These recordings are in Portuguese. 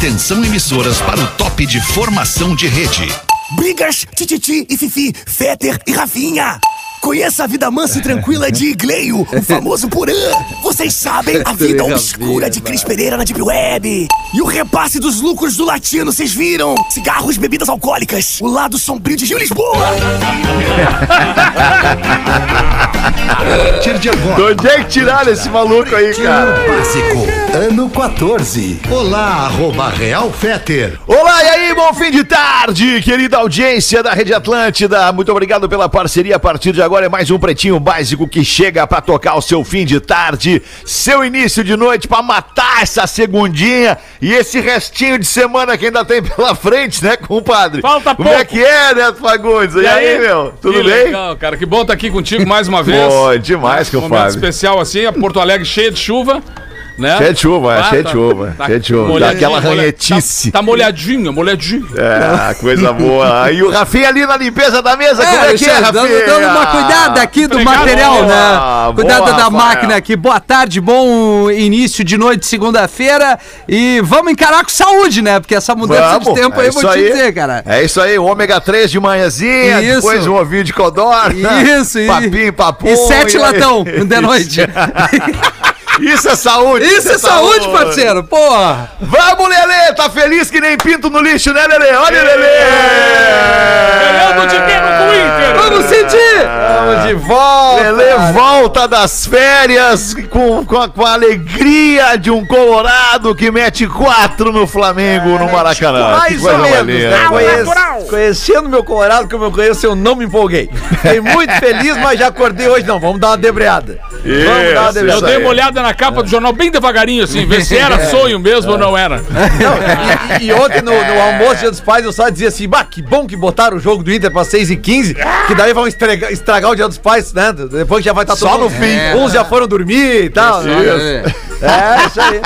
Atenção emissoras para o top de formação de rede. Brigas, Tititi e Fifi, Fetter e Rafinha. Conheça a vida mansa e tranquila de Igleio, o famoso Porã. Vocês sabem a vida obscura de Cris Pereira na Deep Web. E o repasse dos lucros do latino, vocês viram? Cigarros, bebidas alcoólicas. O lado sombrio de Rio Lisboa. partir de agora. De onde é que tiraram esse maluco aí, cara? Básico, ano 14. Olá, arroba Real Feter. Olá, e aí, bom fim de tarde, querida audiência da Rede Atlântida. Muito obrigado pela parceria. A partir de agora é mais um Pretinho Básico que chega pra tocar o seu fim de tarde, seu início de noite, pra matar essa segundinha e esse restinho de semana que ainda tem pela frente, né, compadre? Falta Como é pouco. que é, Neto Fagundes? E, aí, meu? Tudo que bem? Legal, cara. Que bom estar aqui contigo mais uma vez. Pô, demais, Um momento compadre. especial assim, a Porto Alegre cheia de chuva. Né? Cheia de chuva, é, Ah, cheia de chuva, cheia de chuva. Aquela molha- ranhetice. Tá, tá molhadinho, molhadinho. É, coisa boa. E o Rafinha ali na limpeza da mesa, como é que é, Rafinha? dando, dando uma cuidada aqui do Obrigado, material, boa, né? Cuidado boa, da Rafael. máquina aqui. Boa tarde, bom início de noite, segunda-feira. E vamos encarar com saúde, né? Porque essa mudança de tempo aí, eu vou isso te dizer, cara. É isso aí, o ômega 3 de manhãzinha, Isso. depois um ovinho de codorna. Isso, e- Papinho, papum. E sete aí- latão de noite. Isso é saúde. Isso é saúde, parceiro. Porra. Vamos, Lelê, tá feliz que nem pinto no lixo, né, Lelê? Olha, Lelê. Ganhando dinheiro com o Inter. Vamos sentir. Vamos de volta. Lelê volta das férias com, com, a, com a alegria de um Colorado que mete quatro no Flamengo no Maracanã. Mais ou menos, linda. né? Conhece- conhecendo meu Colorado, como eu conheço, eu não me empolguei. Fiquei muito feliz, mas já acordei hoje. Não, vamos dar uma debreada. vamos dar uma Isso, Eu debreada. dei uma olhada na capa do jornal bem devagarinho, assim, ver se era sonho mesmo ou não era. Não, e, e ontem no, no almoço Dia dos Pais eu só dizia assim, bah, que bom que botaram o jogo do Inter pra 6 e 15 que daí vão estragar, estragar o Dia dos Pais, né? Depois que já vai estar Só no fim. Uns já foram dormir e tal. né? É, isso aí.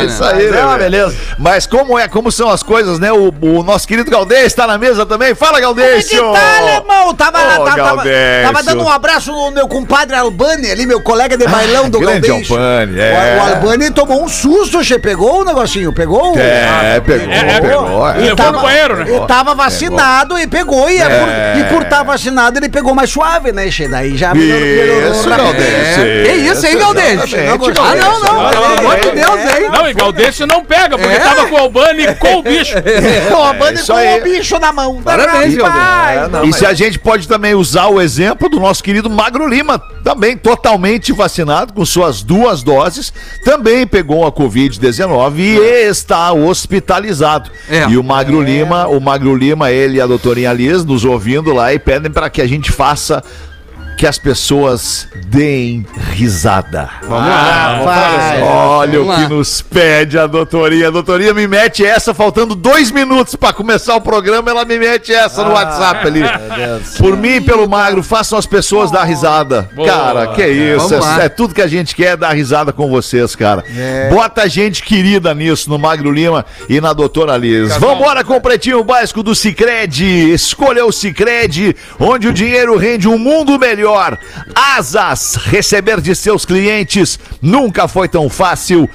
É isso aí, É Lelê. beleza. Mas como é, como são as coisas, né? O, o nosso querido Galdês está na mesa também. Fala, Galdêsio! Que tá, alemão? Tava, Ô, tava, tava, tava dando um abraço no meu compadre Albani ali, meu colega de bailão do grande Galdês. Albani, é. O, o Albani tomou um susto, che pegou o negocinho, pegou? o- É, pegou, É, é, pegou. Ele é. levou no banheiro, né? Ele tava vacinado e pegou, e, é por, e por estar vacinado ele pegou mais suave, né, che? Daí já melhorou, melhorou Isso. Galdêncio. Que isso, hein, Galdês? Ah, não, não. Pelo amor de Deus, hein? Não, e Galdêncio não pega, porque É? tava com o Albani com o bicho. O Albani com aí. o bicho na mão. Parabéns, Rapaz. Galdês. E se a gente pode também usar o exemplo do nosso querido Magro Lima, também totalmente vacinado com suas duas doses, também pegou a Covid-19 e está hospitalizado. É. E o Magro Lima, o Magro Lima, ele e a doutorinha Liz nos ouvindo lá e pedem para que a gente faça que as pessoas deem risada. Vamos lá. Vai. Olha Vamos o que lá. nos pede a doutoria. A doutoria me mete essa, faltando dois minutos pra começar o programa, ela me mete essa no WhatsApp ali. Por mim e pelo magro, façam as pessoas dar risada. Boa. Cara, que isso. É, é tudo que a gente quer, é dar risada com vocês, cara. Bota gente querida nisso, no Magro Lima e na doutora Liz. Vambora com o Pretinho Básico do Cicred. Escolha o Cicred, onde o dinheiro rende um mundo melhor. Asas, receber de seus clientes nunca foi tão fácil.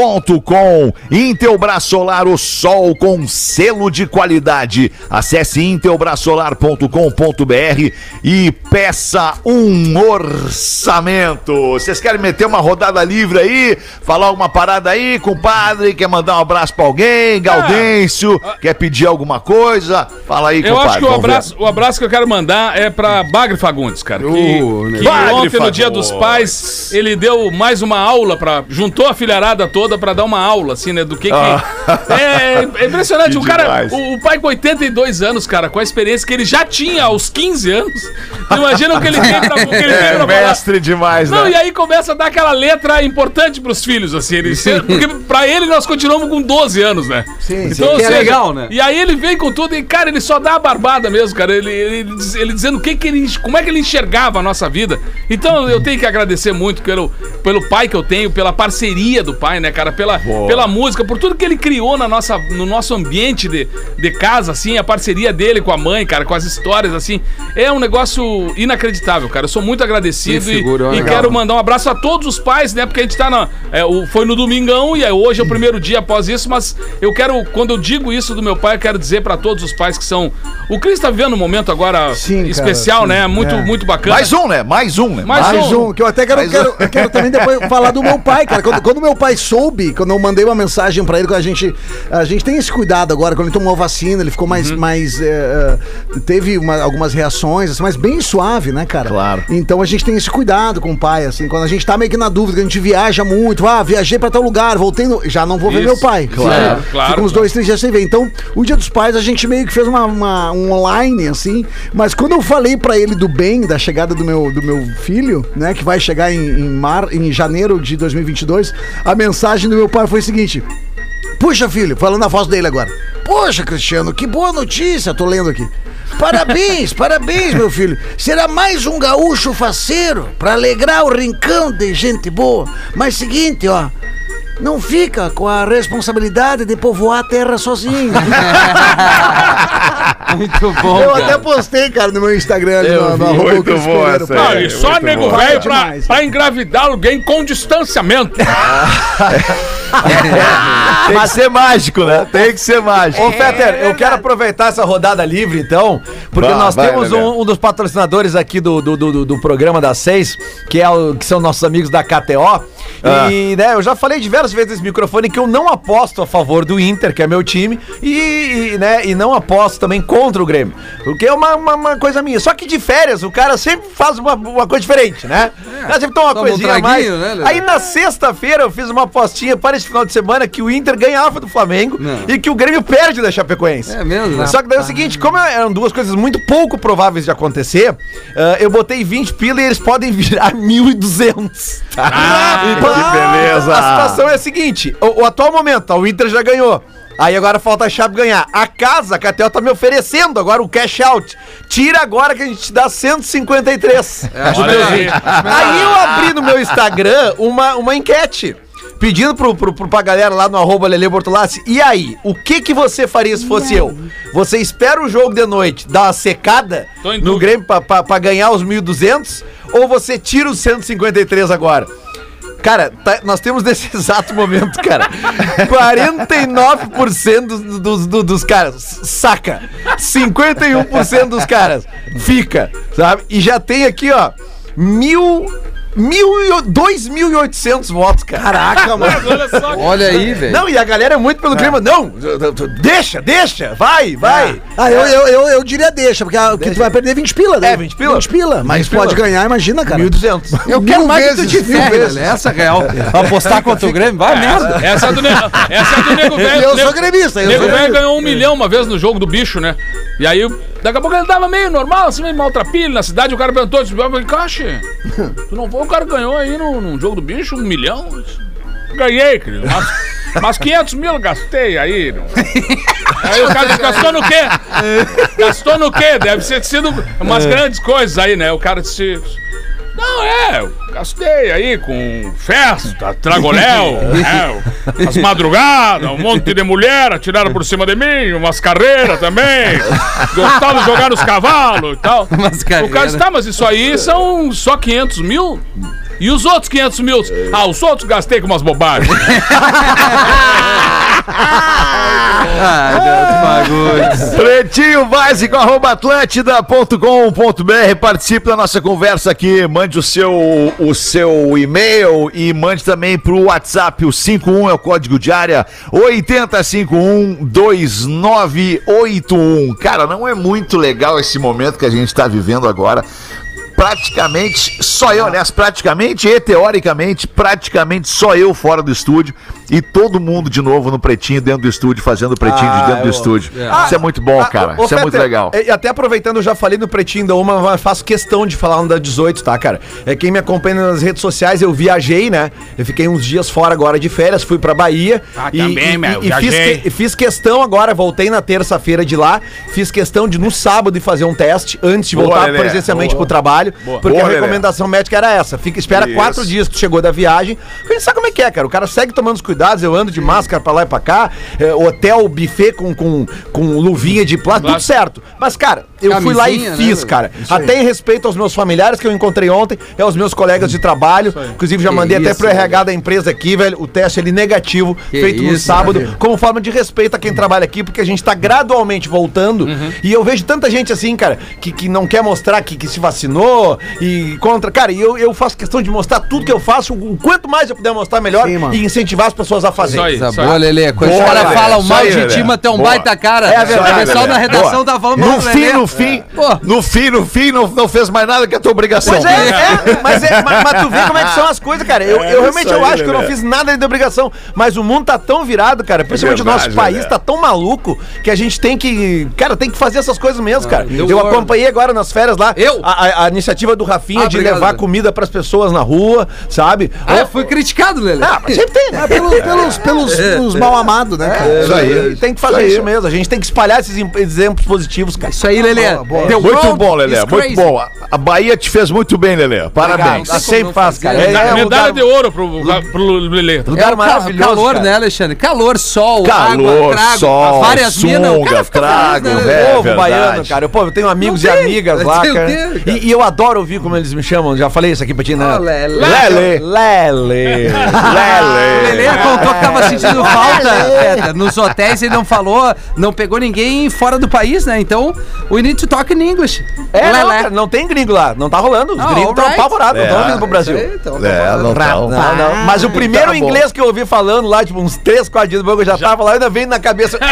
ASAAS.com Intelbras Solar, o sol com selo de qualidade. Acesse intelbrasolar.com.br e peça um orçamento. Vocês querem meter uma rodada livre aí? Falar alguma parada aí, compadre? Quer mandar um abraço pra alguém? Gaudêncio? Quer pedir alguma coisa? Fala aí, Eu compadre. acho que o abraço, o abraço que eu quero mandar é pra Bagre Fagundes, cara. Que, Uh, né? que ontem, no Dia Fagundes. dos Pais, ele deu mais uma aula para juntou a filharada toda pra dar uma aula, assim, né? Do que que. É, é impressionante. Que o cara, o, o pai com 82 anos, cara, com a experiência que ele já tinha aos 15 anos. Imagina o que ele tem pra, o que ele tem É, falar. mestre demais, Não, né? e aí começa a dar aquela letra importante pros filhos, assim. Ele, porque pra ele nós continuamos com 12 anos, né? Sim, sim. Que é legal, né? E aí ele vem com tudo e, cara, ele só dá a barbada mesmo, cara. Ele, ele, ele dizendo o que que ele, como é que ele enxergava a nossa vida. Então eu tenho que agradecer muito pelo, pelo pai que eu tenho, pela parceria do pai, né, cara? Cara, pela, pela música, por tudo que ele criou na nossa, no nosso ambiente de, de casa, assim, a parceria dele com a mãe, cara, com as histórias, assim. É um negócio inacreditável, cara. Eu sou muito agradecido Que e- figura, e, legal. quero mandar um abraço a todos os pais, né? Porque a gente tá na. é, foi no domingão e é, hoje é o primeiro dia após isso, mas eu quero, quando eu digo isso do meu pai, eu quero dizer pra todos os pais que são. O Cris tá vivendo um momento agora Sim, cara, especial, sim. né? Muito, É. muito bacana. Mais um, né? Mais um, né? Mais Mais um. um, que eu até quero, Mais quero, um. quero também depois falar do meu pai, cara. Quando, quando meu pai soube, quando eu mandei uma mensagem pra ele, quando a gente, a gente tem esse cuidado agora, quando ele tomou a vacina, ele ficou mais, mais é, teve uma- algumas reações, assim, mas bem suave, né, cara? Claro. Então a gente tem esse cuidado com o pai, assim, quando a gente tá meio que na dúvida, que a gente viaja muito, ah, viajei pra tal lugar, voltei, no... já não vou ver Isso. meu pai. Claro, Fica- claro, Fica uns dois, três dias sem ver. Então, o Dia dos Pais a gente meio que fez uma, uma- um online, assim, mas quando eu falei pra ele do bem, da chegada do meu, do meu filho, né, que vai chegar em, em, mar, em janeiro de 2022, a mensagem do meu pai foi o seguinte... Puxa, filho, falando a voz dele agora. Poxa, Cristiano, que boa notícia, tô lendo aqui. Parabéns, parabéns, meu filho. Será mais um gaúcho faceiro pra alegrar o rincão de gente boa. Mas seguinte, ó, não fica com a responsabilidade de povoar a terra sozinho. Muito bom, Eu cara. até postei, cara, no meu Instagram. ali, no, no Muito bom essa Não, e só muito nego bom. velho pra, pra engravidar alguém com distanciamento. Tem que ser mágico, né? Tem que ser mágico. Ô, Fetter, eu quero aproveitar essa rodada livre, então, porque nós vai, temos Lelê. um, um dos patrocinadores aqui do, do, do, do programa das seis, que, é o, que são nossos amigos da KTO. E, né, eu já falei diversas vezes nesse microfone que eu não aposto a favor do Inter, que é meu time, e, e, né, e não aposto também contra o Grêmio. Porque é uma, uma, uma coisa minha. Só que de férias, o cara sempre faz uma, uma coisa diferente, né? Cara sempre toma uma Toma um coisinha a mais. né? Aí na sexta-feira eu fiz uma apostinha para esse final de semana que o Inter ganhava do Flamengo Não. e que o Grêmio perde da Chapecoense. É mesmo, né? Só que daí é o seguinte, como eram duas coisas muito pouco prováveis de acontecer, ah, eu botei 20 pila e eles podem virar 1.200. Ah, Então, que beleza. A situação é a seguinte, o, o atual momento, tá, o Inter já ganhou. Aí agora falta a Chape ganhar. A casa, a Catel tá me oferecendo agora o cash out. Tira agora que a gente te dá 153. acho Olha melhor. aí. Aí eu abri no meu Instagram uma, uma enquete. Pedindo pro, pro, pro, pra galera lá no arroba Lele Bortolassi, e aí, o que que você faria se fosse eu? Você espera o jogo de noite, dá uma secada no. Grêmio pra, pra, pra ganhar os 1.200, ou você tira os 153 agora? Cara, tá- nós temos nesse exato momento, cara, 49% dos, dos, dos, dos caras saca, 51% dos caras fica, sabe? E já tem aqui, ó, mil, 2.800 votos, cara. Caraca, mano. Olha só. Olha aí, velho. Não, e a galera é muito pelo clima. Não, deixa, deixa, vai, vai. Ah, eu, eu, eu, eu diria deixa, porque, a- porque tu vai perder 20 pila, né? É, 20 pila. 20 pila. Mas 20 pila. pode ganhar, imagina, cara. 1.200. Eu quero Mil mais que tu vezes, te mil ferre, vezes. velho. Essa é real. Apostar contra o Grêmio, vai merda. Essa é do, essa é do nego velho. Eu sou gremista, eu Nego velho ganhou um milhão uma vez no jogo do bicho, né? E aí, daqui a pouco ele tava meio normal, assim, meio maltrapilho na cidade. O cara perguntou, disse, Caixa, tu não foi? O cara ganhou aí no, no jogo do bicho um milhão? Ganhei, querido. Mas, mas 500 mil eu gastei aí. não." Aí o cara disse, gastou no quê? Gastou no quê? Deve ter sido umas grandes coisas aí, né? O cara disse... Não, é, eu gastei aí com festa, tragoléu, né, as madrugadas, um monte de mulher atiraram por cima de mim, umas carreiras também, gostava de jogar nos cavalos e tal. Umas O cara carreiras. disse, tá, mas isso aí são só 500 mil? E os outros 500 mil? Ah, os outros gastei com umas bobagens. Ah, Deus. Pretinho básico, arroba atlântida.com.br. Participe da nossa conversa aqui. Mande o seu, o seu e-mail e mande também pro WhatsApp. O 51 é o código de área 80512981. Cara, não é muito legal esse momento que a gente está vivendo agora. Praticamente só eu, aliás, praticamente e teoricamente, praticamente só eu fora do estúdio e todo mundo de novo no pretinho dentro do estúdio, fazendo o pretinho de Ah, dentro do eu- estúdio. É. Isso é muito bom, Ah, cara. ô, Isso é muito legal. E até aproveitando, eu já falei no Pretinho da Uma, mas faço questão de falar no da 18, tá, cara? É quem me acompanha nas redes sociais, eu viajei, né? Eu fiquei uns dias fora agora de férias, fui pra Bahia. Ah, também, meu, e fiz, que- fiz questão agora, voltei na terça-feira de lá, fiz questão de no sábado ir fazer um teste antes de Boa, voltar Lelê. presencialmente Boa. pro trabalho. trabalho, porque Boa, a Lelê. recomendação médica era essa. Fica, espera Isso. quatro dias que tu chegou da viagem. A gente sabe como é que é, cara. O cara segue tomando os cuidados, eu ando de máscara pra lá e pra cá, é, hotel, buffet com, com, com luvinha de plástico, tudo certo. Mas, cara, eu fui lá e né, fiz, velho? cara. Até em respeito aos meus familiares que eu encontrei ontem, e aos meus colegas de trabalho. Inclusive, já Que mandei até isso, pro RH da empresa aqui, velho, o teste ele negativo, Que feito no isso, sábado, velho. como forma de respeito a quem trabalha aqui, porque a gente tá gradualmente voltando. E eu vejo tanta gente assim, cara, que, que não quer mostrar que, que se vacinou e contra. Cara, e eu, eu faço questão de mostrar tudo que eu faço, o quanto mais eu puder mostrar, melhor, Sim, e incentivar as pessoas a fazer. Isso aí. Coisa isso boa, Lelê. Quando caras Lelê. falam Isso mal de Lelê. ti, mas tem um Boa. baita cara. É verdade, O pessoal na redação Boa. tá falando No fim, no fim, no fim, no fim, não, não fez mais nada que a tua obrigação. Pois é, é, mas, é mas, mas tu vê como é que são as coisas, cara. Eu, eu realmente eu acho que eu não fiz nada de obrigação. Mas o mundo tá tão virado, cara. Principalmente o nosso verdade, país Lelê. tá tão maluco que a gente tem que. Cara, tem que fazer essas coisas mesmo, cara. the Eu acompanhei agora nas férias lá Eu? A, a- a iniciativa do Rafinha Ah, de obrigado, levar Lelê. comida pras pessoas na rua, sabe? Ah, eu fui criticado, Lelê. Ah, mas sempre tem, né? Pelos, pelos, pelos, pelos mal amados, né, cara? Isso aí. Tem que fazer Isso isso mesmo. A gente tem que espalhar esses em- exemplos positivos, cara. Isso aí, Lelê. The Muito world bom, Lelê, is muito bom. A- Bahia te fez muito bem, Lelê. Parabéns. Obrigado. sempre faz, cara. É, é Medalha de ouro pro, pro Lelê. É lugar o ca- maravilhoso, calor, cara. né, Alexandre? Calor, sol, Calor, água, trago, sol, várias minas. O trago, feliz, né, velho. É povo baiano, cara. Eu, pô, eu tenho amigos e amigas lá, o cara. E, e eu adoro ouvir como eles me chamam. Já falei isso aqui pra ti, né? Lelê. Lelê. Lele. O Lelê Lelê. contou que tava sentindo falta, Peter. Nos hotéis ele não falou, não pegou ninguém fora do país, né? Então, we need to talk in English. É, não, cara, não tem gringo lá. Não tá rolando. Os Ah, gringos estão alright. apavorados, não estão É. vindo pro Brasil. Então, É, não tá. Não, não. Mas o primeiro Tá bom. inglês que eu ouvi falando lá, tipo, uns 3, 4 dias depois que eu já, tava lá, ainda vem na cabeça.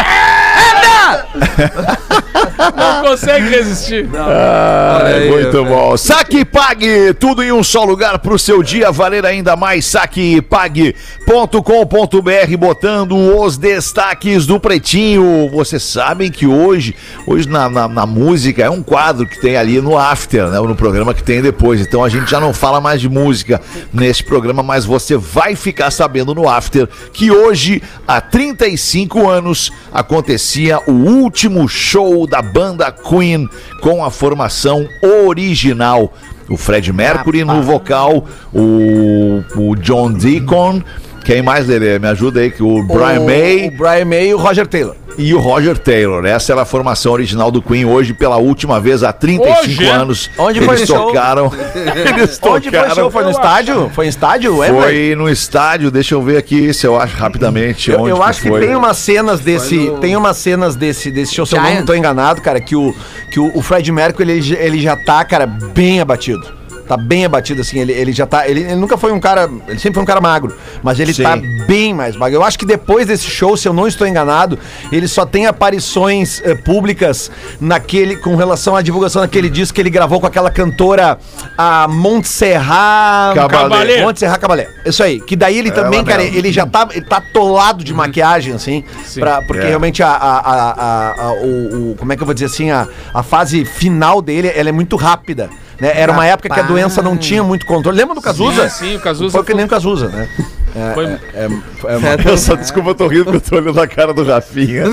Não consegue resistir. Ai, aí, muito bom. Saque e pague, tudo em um só lugar pro seu dia valer ainda mais. Saquepague.com.br, botando os destaques do Pretinho. Vocês sabem que hoje, hoje na, na, na música, é um quadro que tem ali no After, né? No programa que tem depois. Então a gente já não fala mais de música nesse programa, mas você vai ficar sabendo no After que hoje, há 35 anos, acontecia o último show da banda Queen com a formação original. O Fred Mercury no vocal, o, o John Deacon, quem mais, Lelê? Me ajuda aí, que o Brian o, May O Brian May e o Roger Taylor. e o Roger Taylor. Essa era a formação original do Queen hoje, pela última vez, há 35 Hoje, é? anos. Onde foi eles o show? tocaram. eles Onde foi o show? Foi no estádio? Foi em estádio? Wembley? Foi no estádio, deixa eu ver aqui se eu acho rapidamente. Eu, onde eu acho que foi. tem umas cenas desse, tem umas cenas desse, desse show, se eu não tô enganado, cara, que o, que o, o Fred Mercury, ele, já- ele já tá, cara, bem abatido. Tá bem abatido, assim, ele, ele já tá, ele, ele nunca foi um cara, ele sempre foi um cara magro, mas ele Sim. tá bem mais magro. Eu acho que depois desse show, se eu não estou enganado, ele só tem aparições eh, públicas naquele, com relação à divulgação daquele disco que ele gravou com aquela cantora, a Montserrat... Cabalé. Montserrat Cabalé. Isso aí, que daí ele também, cara, mesmo. ele já tá, ele tá atolado de maquiagem, assim, pra, porque É. realmente a, a, a, a- a- o, o- como é que eu vou dizer assim, a, a fase final dele, ela é muito rápida, né? Era uma época que a doença não tinha muito controle. Lembra do Cazuza? Sim, sim, o Cazuza Foi que nem o Cazuza, né? Foi- É, é uma- Eu só, desculpa, eu tô rindo porque eu tô olhando a cara do Rafinha.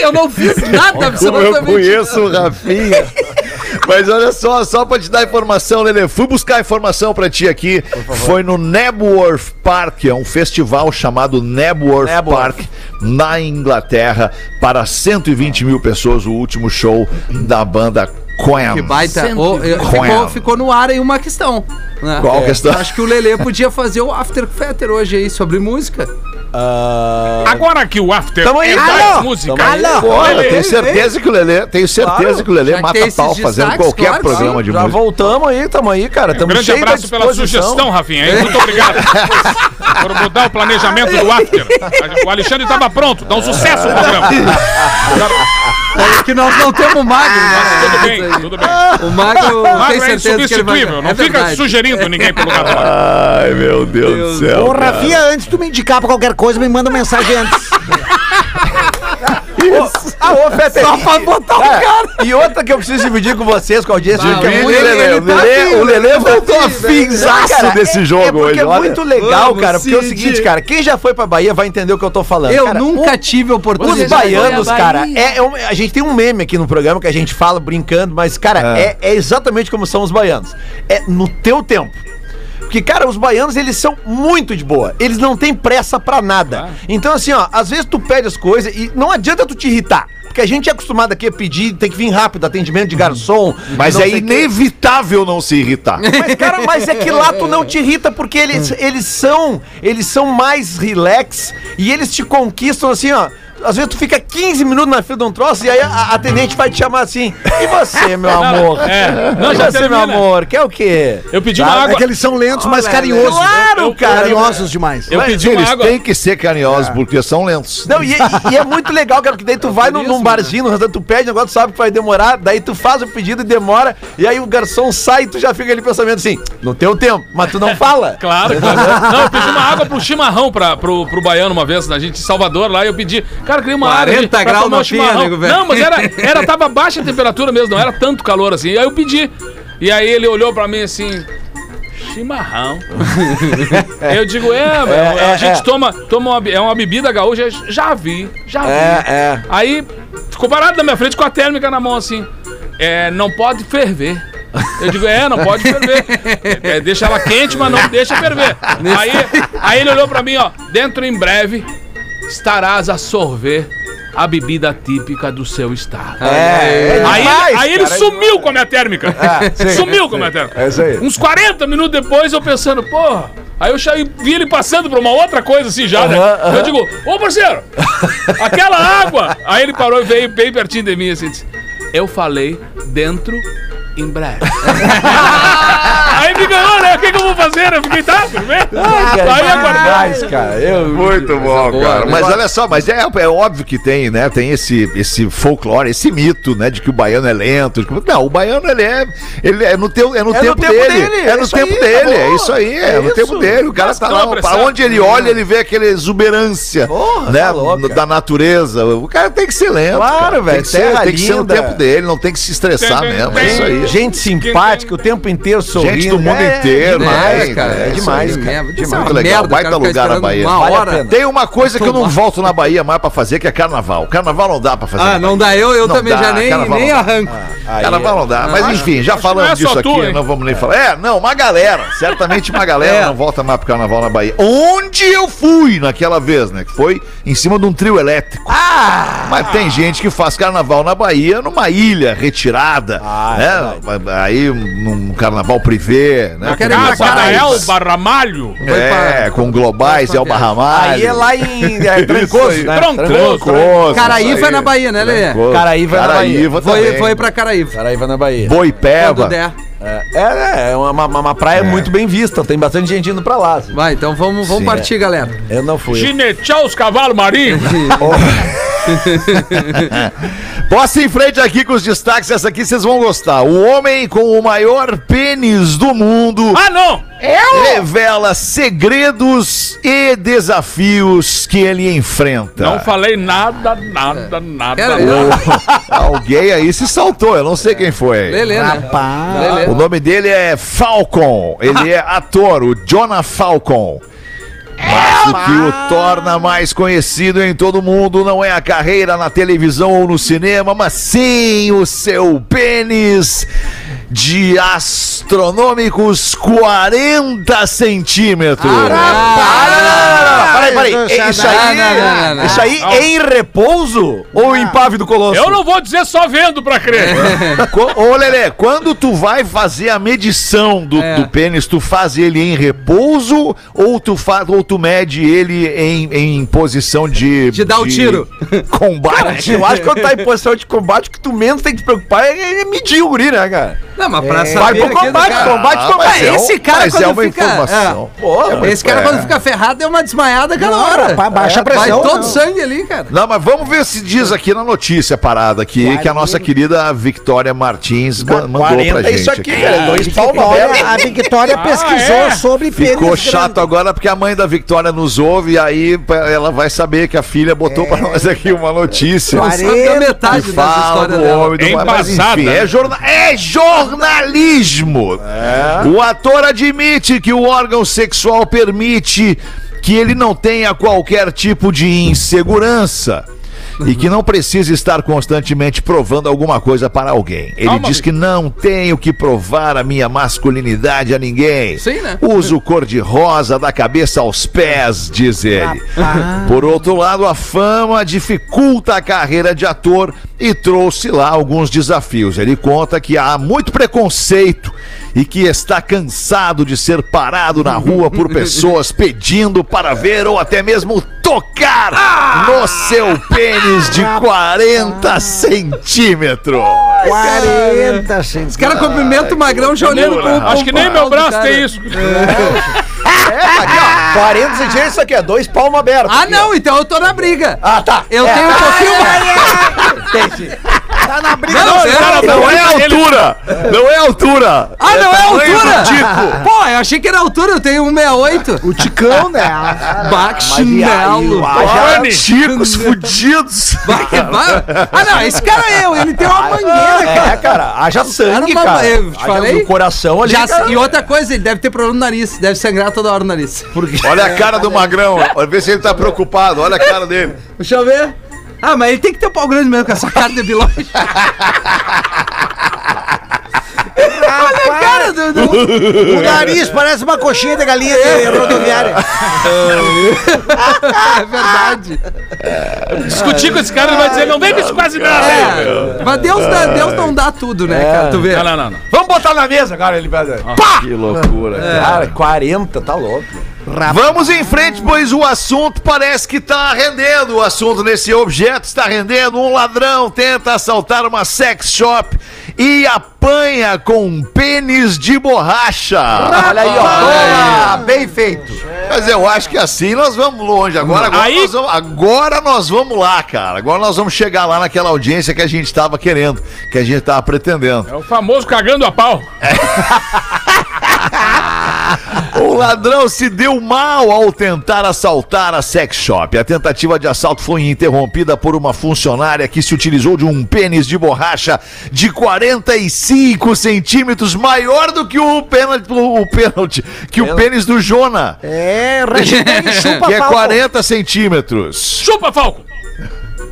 Eu não fiz nada, Como eu absolutamente. conheço o Rafinha. Mas olha só, só pra te dar informação, Lele, fui buscar informação pra ti aqui. Foi no Nebworth Park, é um festival chamado Nebworth Nebworth. Park, na Inglaterra, para 120 mil pessoas, o último show da banda Queen. Que baita. Queen. ficou, ficou no ar aí uma questão. né? Qual É, questão? Acho que o Lelê podia fazer o After Fetter hoje aí sobre música. Ah, Agora que o After Tamo aí, é alô? das músicas. Tamo eu Lelê, tenho certeza que o Lelê, tenho certeza Claro, que o Lelê já mata pau fazendo destaques, qualquer claro programa sim. de já música. voltamos aí, tamo aí, cara. Um Tamo grande cheio da abraço pela sugestão, Rafinha. hein? Muito obrigado por mudar o planejamento do After. O Alexandre estava pronto, dá um sucesso o programa. É que nós não temos magro. Mas né? tudo bem, tudo bem. O magro, tem Magro é certeza que ele vai. insubstituível, não É fica verdade. sugerindo ninguém pro lugar. Ai, meu Deus, do céu. Ô. Rafinha, antes de tu me indicar pra qualquer coisa, me manda mensagem antes. Ô, Ah, ô, Fetter. Só pra botar o cara. E outra que eu preciso dividir com vocês, com a audiência, Não, que é muito tá o Lelê, afim, o Lelê né? voltou Tá a afim, finzaço Cara, desse é- jogo é porque hoje, é olha. muito legal, Vamos, cara. Porque é o seguinte, cara, quem já foi pra Bahia vai entender o que eu tô falando. Eu Cara, nunca tive oportunidade. Os baianos, cara, é, é um- a gente tem um meme aqui no programa que a gente fala brincando, mas, cara, é, é exatamente como são os baianos. É no teu tempo. Porque, cara, os baianos, eles são muito de boa. Eles não têm pressa pra nada. Então, assim, ó, às vezes tu pede as coisas e não adianta tu te irritar. Porque a gente é acostumado aqui a pedir, tem que vir rápido, atendimento de garçom. Mas não é inevitável não se irritar. Mas, cara, mas é que lá tu não te irrita porque eles, eles são eles são mais relax e eles te conquistam assim, ó. Às vezes tu fica 15 minutos na fila de um troço e aí a, a atendente vai te chamar assim. E você, meu amor? É. Não, e já você, meu termina. amor? Quer o quê? Eu pedi Tá? uma É água. que eles são lentos, mas carinhosos. Claro, Eu- cara. Carinhosos demais. Eu pedi Eles uma água. têm que ser carinhosos porque são lentos. Não, e, e- e é muito legal, cara, porque daí tu vai num, num barzinho, no restaurante, tu pede, o negócio tu sabe que vai demorar, daí tu faz o pedido e demora, e aí o garçom sai e tu já fica aquele pensamento assim, no teu tempo, mas tu não fala. Claro, claro. Não, eu pedi uma água pro chimarrão pra, pro, pro baiano uma vez, a gente em Salvador lá, e eu pedi, cara, eu queria uma 40 água pra graus nego, velho. Não, mas era, era, tava baixa a temperatura mesmo, não era tanto calor assim. Aí eu pedi. E aí ele olhou pra mim assim. Chimarrão. eu digo, é, velho, é, a gente é. toma, toma uma, é uma bebida gaúcha, já vi, já vi. É, é. Aí ficou parado na minha frente com a térmica na mão assim. É, não pode ferver. Eu digo, é, não pode ferver. É, deixa ela quente, mas não deixa ferver. Aí, aí ele olhou pra mim, ó. Dentro em breve estarás a sorver a bebida típica do seu estado. É, é Aí, demais, aí ele cara, é sumiu com a minha térmica. sim, sumiu com a minha térmica. É isso aí. Uns 40 minutos depois eu pensando, porra. Aí eu já vi ele passando por uma outra coisa assim já, né? Aham, aham. Eu digo, ô parceiro, aquela água. Aí ele parou e veio bem pertinho de mim assim, disse, eu falei dentro em breve. Aí me ganhou, né? O que, que eu vou fazer? Eu fiquei, tá, tudo bem? Aí aguardei. demais, cara. Eu, Muito bom, boa, cara. né? Mas olha só, mas é, é óbvio que tem, né? Tem esse, esse folclore, esse mito, né? De que o baiano é lento. Não, o baiano ele é, ele é no, teu, é no É no tempo, tempo dele. dele, É é no tempo aí, dele. acabou. É isso aí, é, É no tempo dele. O cara Mas tá lá. Pra onde ele olha, ele vê aquela exuberância, Porra, né? tá louco, cara. da natureza. O cara tem que ser lento. Claro, cara. velho, Tem que, ser, tem que ser no tempo dele, não tem que se estressar Tem, tem, mesmo. É isso aí. Gente simpática o tempo inteiro sorrindo. Do mundo É inteiro, demais, né? cara. É, É demais, cara. É, isso é Muito legal, merda, baita cara, lugar a esperando Bahia. Uma Vale a hora. pena. Tem uma coisa que eu não volto na Bahia mais pra fazer, que é carnaval. Carnaval não dá pra fazer. Ah, na não dá. Eu, eu Não também dá, já nem, carnaval nem arranco. Aí, Carnaval não dá. Mas enfim, já falamos não é disso aqui, não vamos nem falar. É, não, uma galera. Certamente uma galera É. não volta mais pro carnaval na Bahia. Onde eu fui naquela vez, né? Que foi em cima de um trio elétrico. Ah! Mas tem gente que faz carnaval na Bahia numa ilha retirada. Ah, né? Aí num carnaval privê, né? Eu quero com ir pra Casa da Carnaval. El Barramalho. É, com globais, é o Barramalho. Aí é lá em é, Trancoso, né? Trancoso. Trancoso, Caraíva é na Bahia, né, Lê? Trancoso. Caraíva é na Caraíva Foi, também. foi pra Caraíva. Caraíva na Bahia. Boipeba. Der. É, é, é uma, uma- uma praia muito bem vista. Tem bastante gente indo pra lá. assim. Vai, então vamos, vamos Sim. partir, galera. Eu não fui. Ginetear os cavalos marinhos. Posso ir em frente aqui com os destaques, essa aqui vocês vão gostar. O homem com o maior pênis do mundo Ah, não! revela segredos e desafios que ele enfrenta. Não falei nada, nada, nada. Quero- nada. Alguém aí se saltou, eu não sei quem foi. Lelê, né? Rapaz. Lelê. O nome dele é Falcon. Ele é ator, o Jonah Falcon. Mas o que o torna mais conhecido em todo mundo não é a carreira na televisão ou no cinema, mas sim o seu pênis de astronômicos 40 centímetros. Ah, Peraí, peraí. Não, Isso aí, não, não, isso aí em repouso ou em pave do colosso? Eu não vou dizer só vendo pra crer. Ô, Lelê, quando tu vai fazer a medição do, É. do pênis, tu faz ele em repouso ou tu, faz, ou tu mede ele em, em posição de. De dar o tiro. Combate. Eu acho que quando tá em posição de combate, o que tu menos tem que te preocupar é é medir o guri, né, cara? Não, mas pra saber Vai pro combate, cara- combate, Ah, combate. mas é um- esse cara mas quando é uma fica- informação. Porra, Esse cara, É. quando fica ferrado, é uma desmaiada chega na hora. rapaz, baixa a Vai pressão. todo não. sangue ali, cara. Não, mas vamos ver se diz aqui na notícia parada aqui que a nossa querida Victoria Martins ma- mandou 40 pra é gente. isso aqui. Dois abertos. Victoria, a Victoria pesquisou é? sobre Ficou chato agora porque a mãe da Victoria nos ouve e aí ela vai saber que a filha botou pra nós aqui uma notícia. Não sabe da metade Que das histórias do dela. homem do É mas enfim, né? é, jorna- é jornalismo. O ator admite que o órgão sexual permite que ele não tenha qualquer tipo de insegurança. E que não precisa estar constantemente provando alguma coisa para alguém. Ele Calma, diz que não tenho que provar a minha masculinidade a ninguém. Sim, né? Uso cor de rosa da cabeça aos pés, diz ele. Por outro lado, a fama dificulta a carreira de ator e trouxe lá alguns desafios. Ele conta que há muito preconceito e que está cansado de ser parado na rua por pessoas pedindo para ver ou até mesmo tocar no seu pênis de 40 centímetros. 40 Os centímetros. caras cumprimentam o magrão já olhando pro, Acho que nem meu braço tem isso. É, aqui, ó. 40 centímetros, isso aqui, é dois palmos abertos. Ah, aqui, ó. não, então eu tô na briga. Ah, tá. Eu É. tenho um pouquinho mais. Sim. Tá na briga. Não, cara, não, Não é altura! Não é altura! Ah, não é altura? do tico. Pô, eu achei que era altura, eu tenho 168. O Ticão, né? Bachinelo. Olha, ticos fudidos! Ah, não, esse cara é eu, ele tem uma mangueira, cara. É, cara, haja sangue, Cara, eu te falei? No coração ali, Já- cara. e outra coisa, ele deve ter problema no nariz, deve sangrar toda hora o nariz. Olha a cara do magrão, olha ver se ele tá preocupado, olha a cara dele. Deixa eu ver. Ah, mas ele tem que ter um pau grande mesmo com essa cara de bilóide. Olha a cara do... do- O nariz parece uma coxinha de galinha de rodoviária. É verdade. Discutir com esse cara, ele vai dizer, não vem com isso quase nada. É, mas Deus, dá- Deus não dá tudo, né, cara? Tu vê. Não, não, não, não. Vamos botar na mesa agora, ele vai dizer. Que loucura. Cara, 40, tá louco. Vamos em frente, pois o assunto parece que tá rendendo. O assunto nesse objeto está rendendo. Um ladrão tenta assaltar uma sex shop e apanha com um pênis de borracha. Olha aí, ó. Toma, bem feito. Mas eu acho que assim nós vamos longe. Agora, agora, Aí- nós vamos, agora nós vamos lá, cara. Agora nós vamos chegar lá naquela audiência que a gente estava querendo, que a gente estava pretendendo. É o famoso cagando a pau. O ladrão se deu mal ao tentar assaltar a sex shop. A tentativa de assalto foi interrompida por uma funcionária que se utilizou de um pênis de borracha de 45 centímetros, maior do que o pênalti, o pênalti que o pênis do Jona, É, chupa que é pau. 40 centímetros. Chupa, Falco.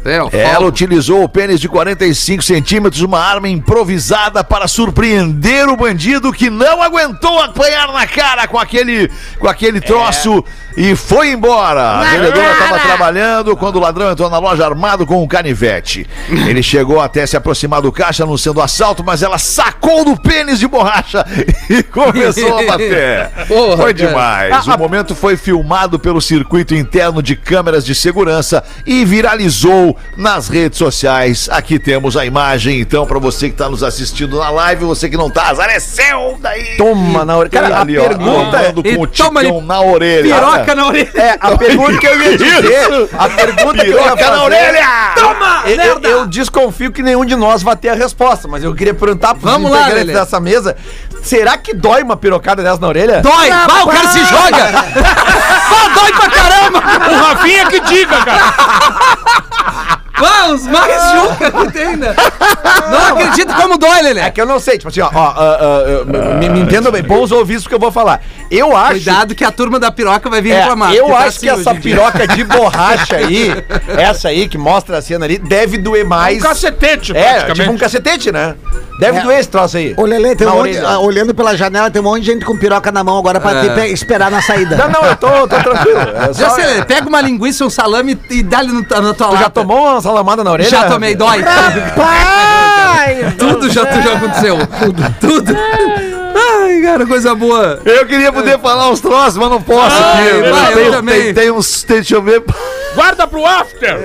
É, Ela utilizou o pênis de 45 centímetros, uma arma improvisada para surpreender o bandido que não aguentou apanhar na cara com aquele, com aquele troço e foi embora. A vendedora estava trabalhando quando o ladrão entrou na loja armado com um canivete. Ele chegou até se aproximar do caixa anunciando o assalto, mas ela sacou do pênis de borracha e começou a bater. Porra, foi cara. demais. O momento foi filmado pelo circuito interno de câmeras de segurança e viralizou nas redes sociais. Aqui temos a imagem, então, para você que está nos assistindo na live, você que não tá, azar é seu daí. Toma na orelha. Cara, a ali, ó, pergunta é. E com o toma ali, na orelha. Piroca na orelha. É, a pergunta que eu ia dizer. A pergunta que eu ia Piroca fazer. na orelha! Toma, Eu, eu, merda! eu desconfio que nenhum de nós vai ter a resposta, mas eu queria perguntar Vamos lá, integrantes Lelê. dessa mesa: será que dói uma pirocada dessa na orelha? Dói! Vai, o cara se joga! Vai, dói pra caramba! O Rafinha que diga, cara. Vai, os mais juca que tem, né? Não acredito como dói, Lelê. É que eu não sei, tipo assim, ó, ó, ó, ó, me, me entendam bem, bons ouvidos que eu vou falar. Eu acho. Cuidado que a turma da piroca vai vir É, reclamar. eu porque tá acho assim que essa dia. piroca de borracha aí, essa aí que mostra a cena ali, deve doer mais. Um cacetete, É, tipo um cacetete, né? Deve É. doer esse troço aí. Ô, Lelê, tem um monte, ah, olhando pela janela, tem um monte de gente com piroca na mão agora pra É. ter- pe- esperar na saída. Não, não, eu tô, tô tranquilo. É Já só- sei, pega uma linguiça, um salame e dá-lhe no- na tua Tu lata. já tomou uma salamada na orelha? Já tomei, dói. Pai! Tudo já, tu já aconteceu. Tudo. Tudo. Ai, cara, coisa boa. Eu queria poder falar uns troços, mas não posso Ai, aqui. vai, eu tem, também. tem, tem uns. tem- deixa eu ver. Guarda pro after!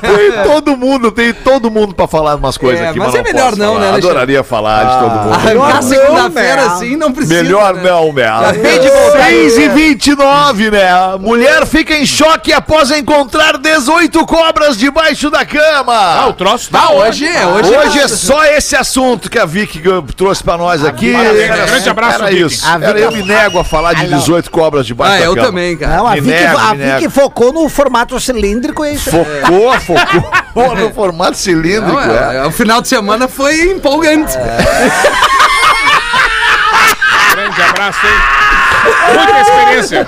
Tem todo mundo, tem todo mundo pra falar umas coisas É, aqui, mas mas, é melhor não, falar. né? Adoraria falar de todo mundo. Arrancar não, segunda-feira né? assim não precisa. Melhor né? não, né? Acabei de voltar. 6 e 29, né? Mulher fica em choque após encontrar 18 cobras debaixo da cama. Ah, o troço tá Ah, hoje é, hoje, Hoje é só esse assunto que a Vicky trouxe pra nós aqui. Parabéns, Era- grande abraço, era Vicky. isso. A Era, Vicky- eu me nego a falar de 18 cobras debaixo Ah, da eu cama. também, cara. Não, a Vicky, nego, a. Vicky focou no formato cilíndrico e isso. Focou, focou no formato cilíndrico. Não, é. é, o final de semana foi empolgante. Grande abraço aí. Muita experiência.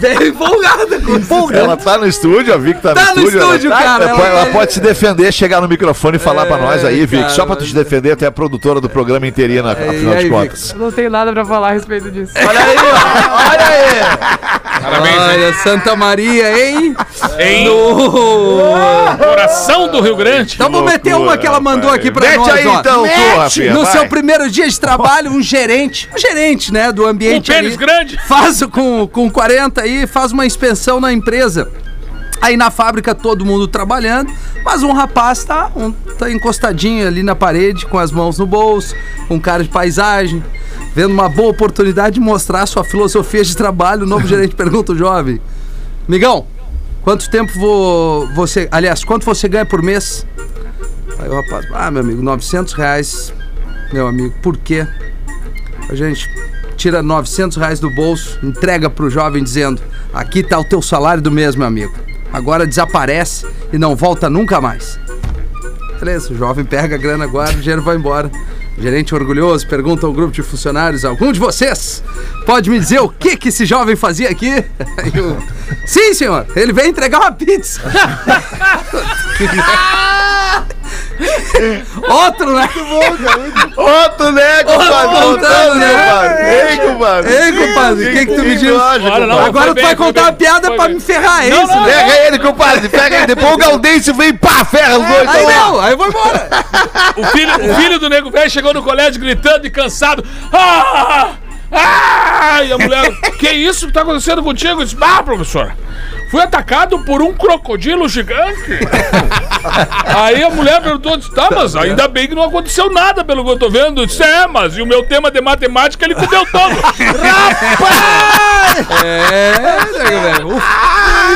Veio empolgada com Ela tá no estúdio, a Vicky tá, Tá no no estúdio. estúdio, ela, tá- cara, Ela, ela ela tá- pode se defender, chegar no microfone e falar pra nós aí, Vicky. cara, Só pra tu te defender, até a produtora do programa interina, afinal aí, de contas. Eu não tenho nada pra falar a respeito disso. Olha aí, ó. Olha aí. Parabéns, hein? Olha, Santa Maria, hein? Em No... coração do Rio Grande. Então vou meter uma que ela mandou aqui pra Mete nós, aí ó. então, tu, Rafinha, No vai. seu primeiro dia de trabalho, um gerente, um gerente, né, do Um ambiente pênis ali, grande. faz com, com 40 aí, faz uma inspeção na empresa. Aí na fábrica todo mundo trabalhando, mas um rapaz tá, um, tá encostadinho ali na parede, com as mãos no bolso, um cara de paisagem, vendo uma boa oportunidade de mostrar sua filosofia de trabalho. O novo gerente pergunta o jovem: Migão, quanto tempo vo- você. Aliás, quanto você ganha por mês? Aí o rapaz, ah, meu amigo, 900 reais. Meu amigo, por quê? A gente tira 900 reais do bolso, entrega pro jovem dizendo: aqui tá o teu salário do mês, meu amigo. Agora desaparece e não volta nunca mais. Beleza, o jovem pega a grana agora, o dinheiro vai embora. O gerente orgulhoso pergunta ao grupo de funcionários: algum de vocês pode me dizer o que que esse jovem fazia aqui? O, Sim, senhor, ele veio entregar uma pizza. Outro, né? Outro né, compadre? Outro, Voltando, né? compadre? Ei, compadre. Ei, compadre, o que que tu me diz? Agora tu vai contar uma piada pra me ferrar, é Não, isso? né? Pega ele, compadre, pega ele. Depois o Gaudêncio vem, pá, ferra os dois. Aí então, não, aí eu vou embora. O filho, o filho do nego velho chegou no colégio gritando e cansado. Ah! Ah! E a mulher, que isso que tá acontecendo contigo? Eu disse, ah, professora, fui atacado por um crocodilo gigante. Aí a mulher perguntou, disse, tá, mas ainda bem que não aconteceu nada pelo que eu tô vendo. Eu disse, é, mas e o meu tema de matemática ele comeu todo. É, nego velho. Ufa.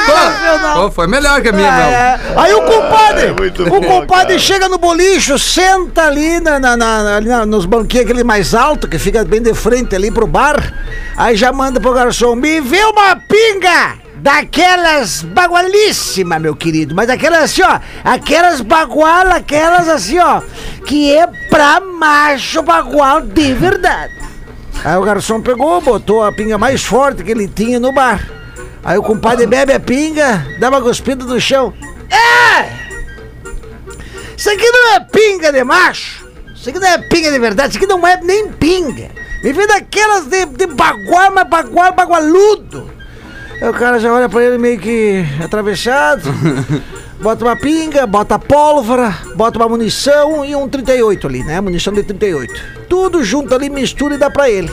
Pô, pô, foi melhor que a minha, meu. É. Aí o compadre, É, o bom, compadre cara. chega no bolicho, senta ali, na, na- na- ali na- nos banquinhos aquele mais alto, que fica bem de frente ali pro bar. Aí já manda pro garçom, me vê uma pinga! Daquelas bagualíssimas, meu querido. Mas aquelas assim, ó. Aquelas baguala, aquelas assim, ó. Que é pra macho bagual de verdade. Aí o garçom pegou, botou a pinga mais forte que ele tinha no bar. Aí o compadre bebe a pinga, dá uma cuspida no chão. É! Isso aqui não é pinga de macho. Isso aqui não é pinga de verdade. Isso aqui não é nem pinga. Me vem daquelas de, de bagual, mas bagual, bagualudo. Aí o cara já olha pra ele meio que atravessado. Bota uma pinga, bota pólvora, bota uma munição e um 38 ali, né? Munição de 38. Tudo junto ali, mistura e dá pra ele.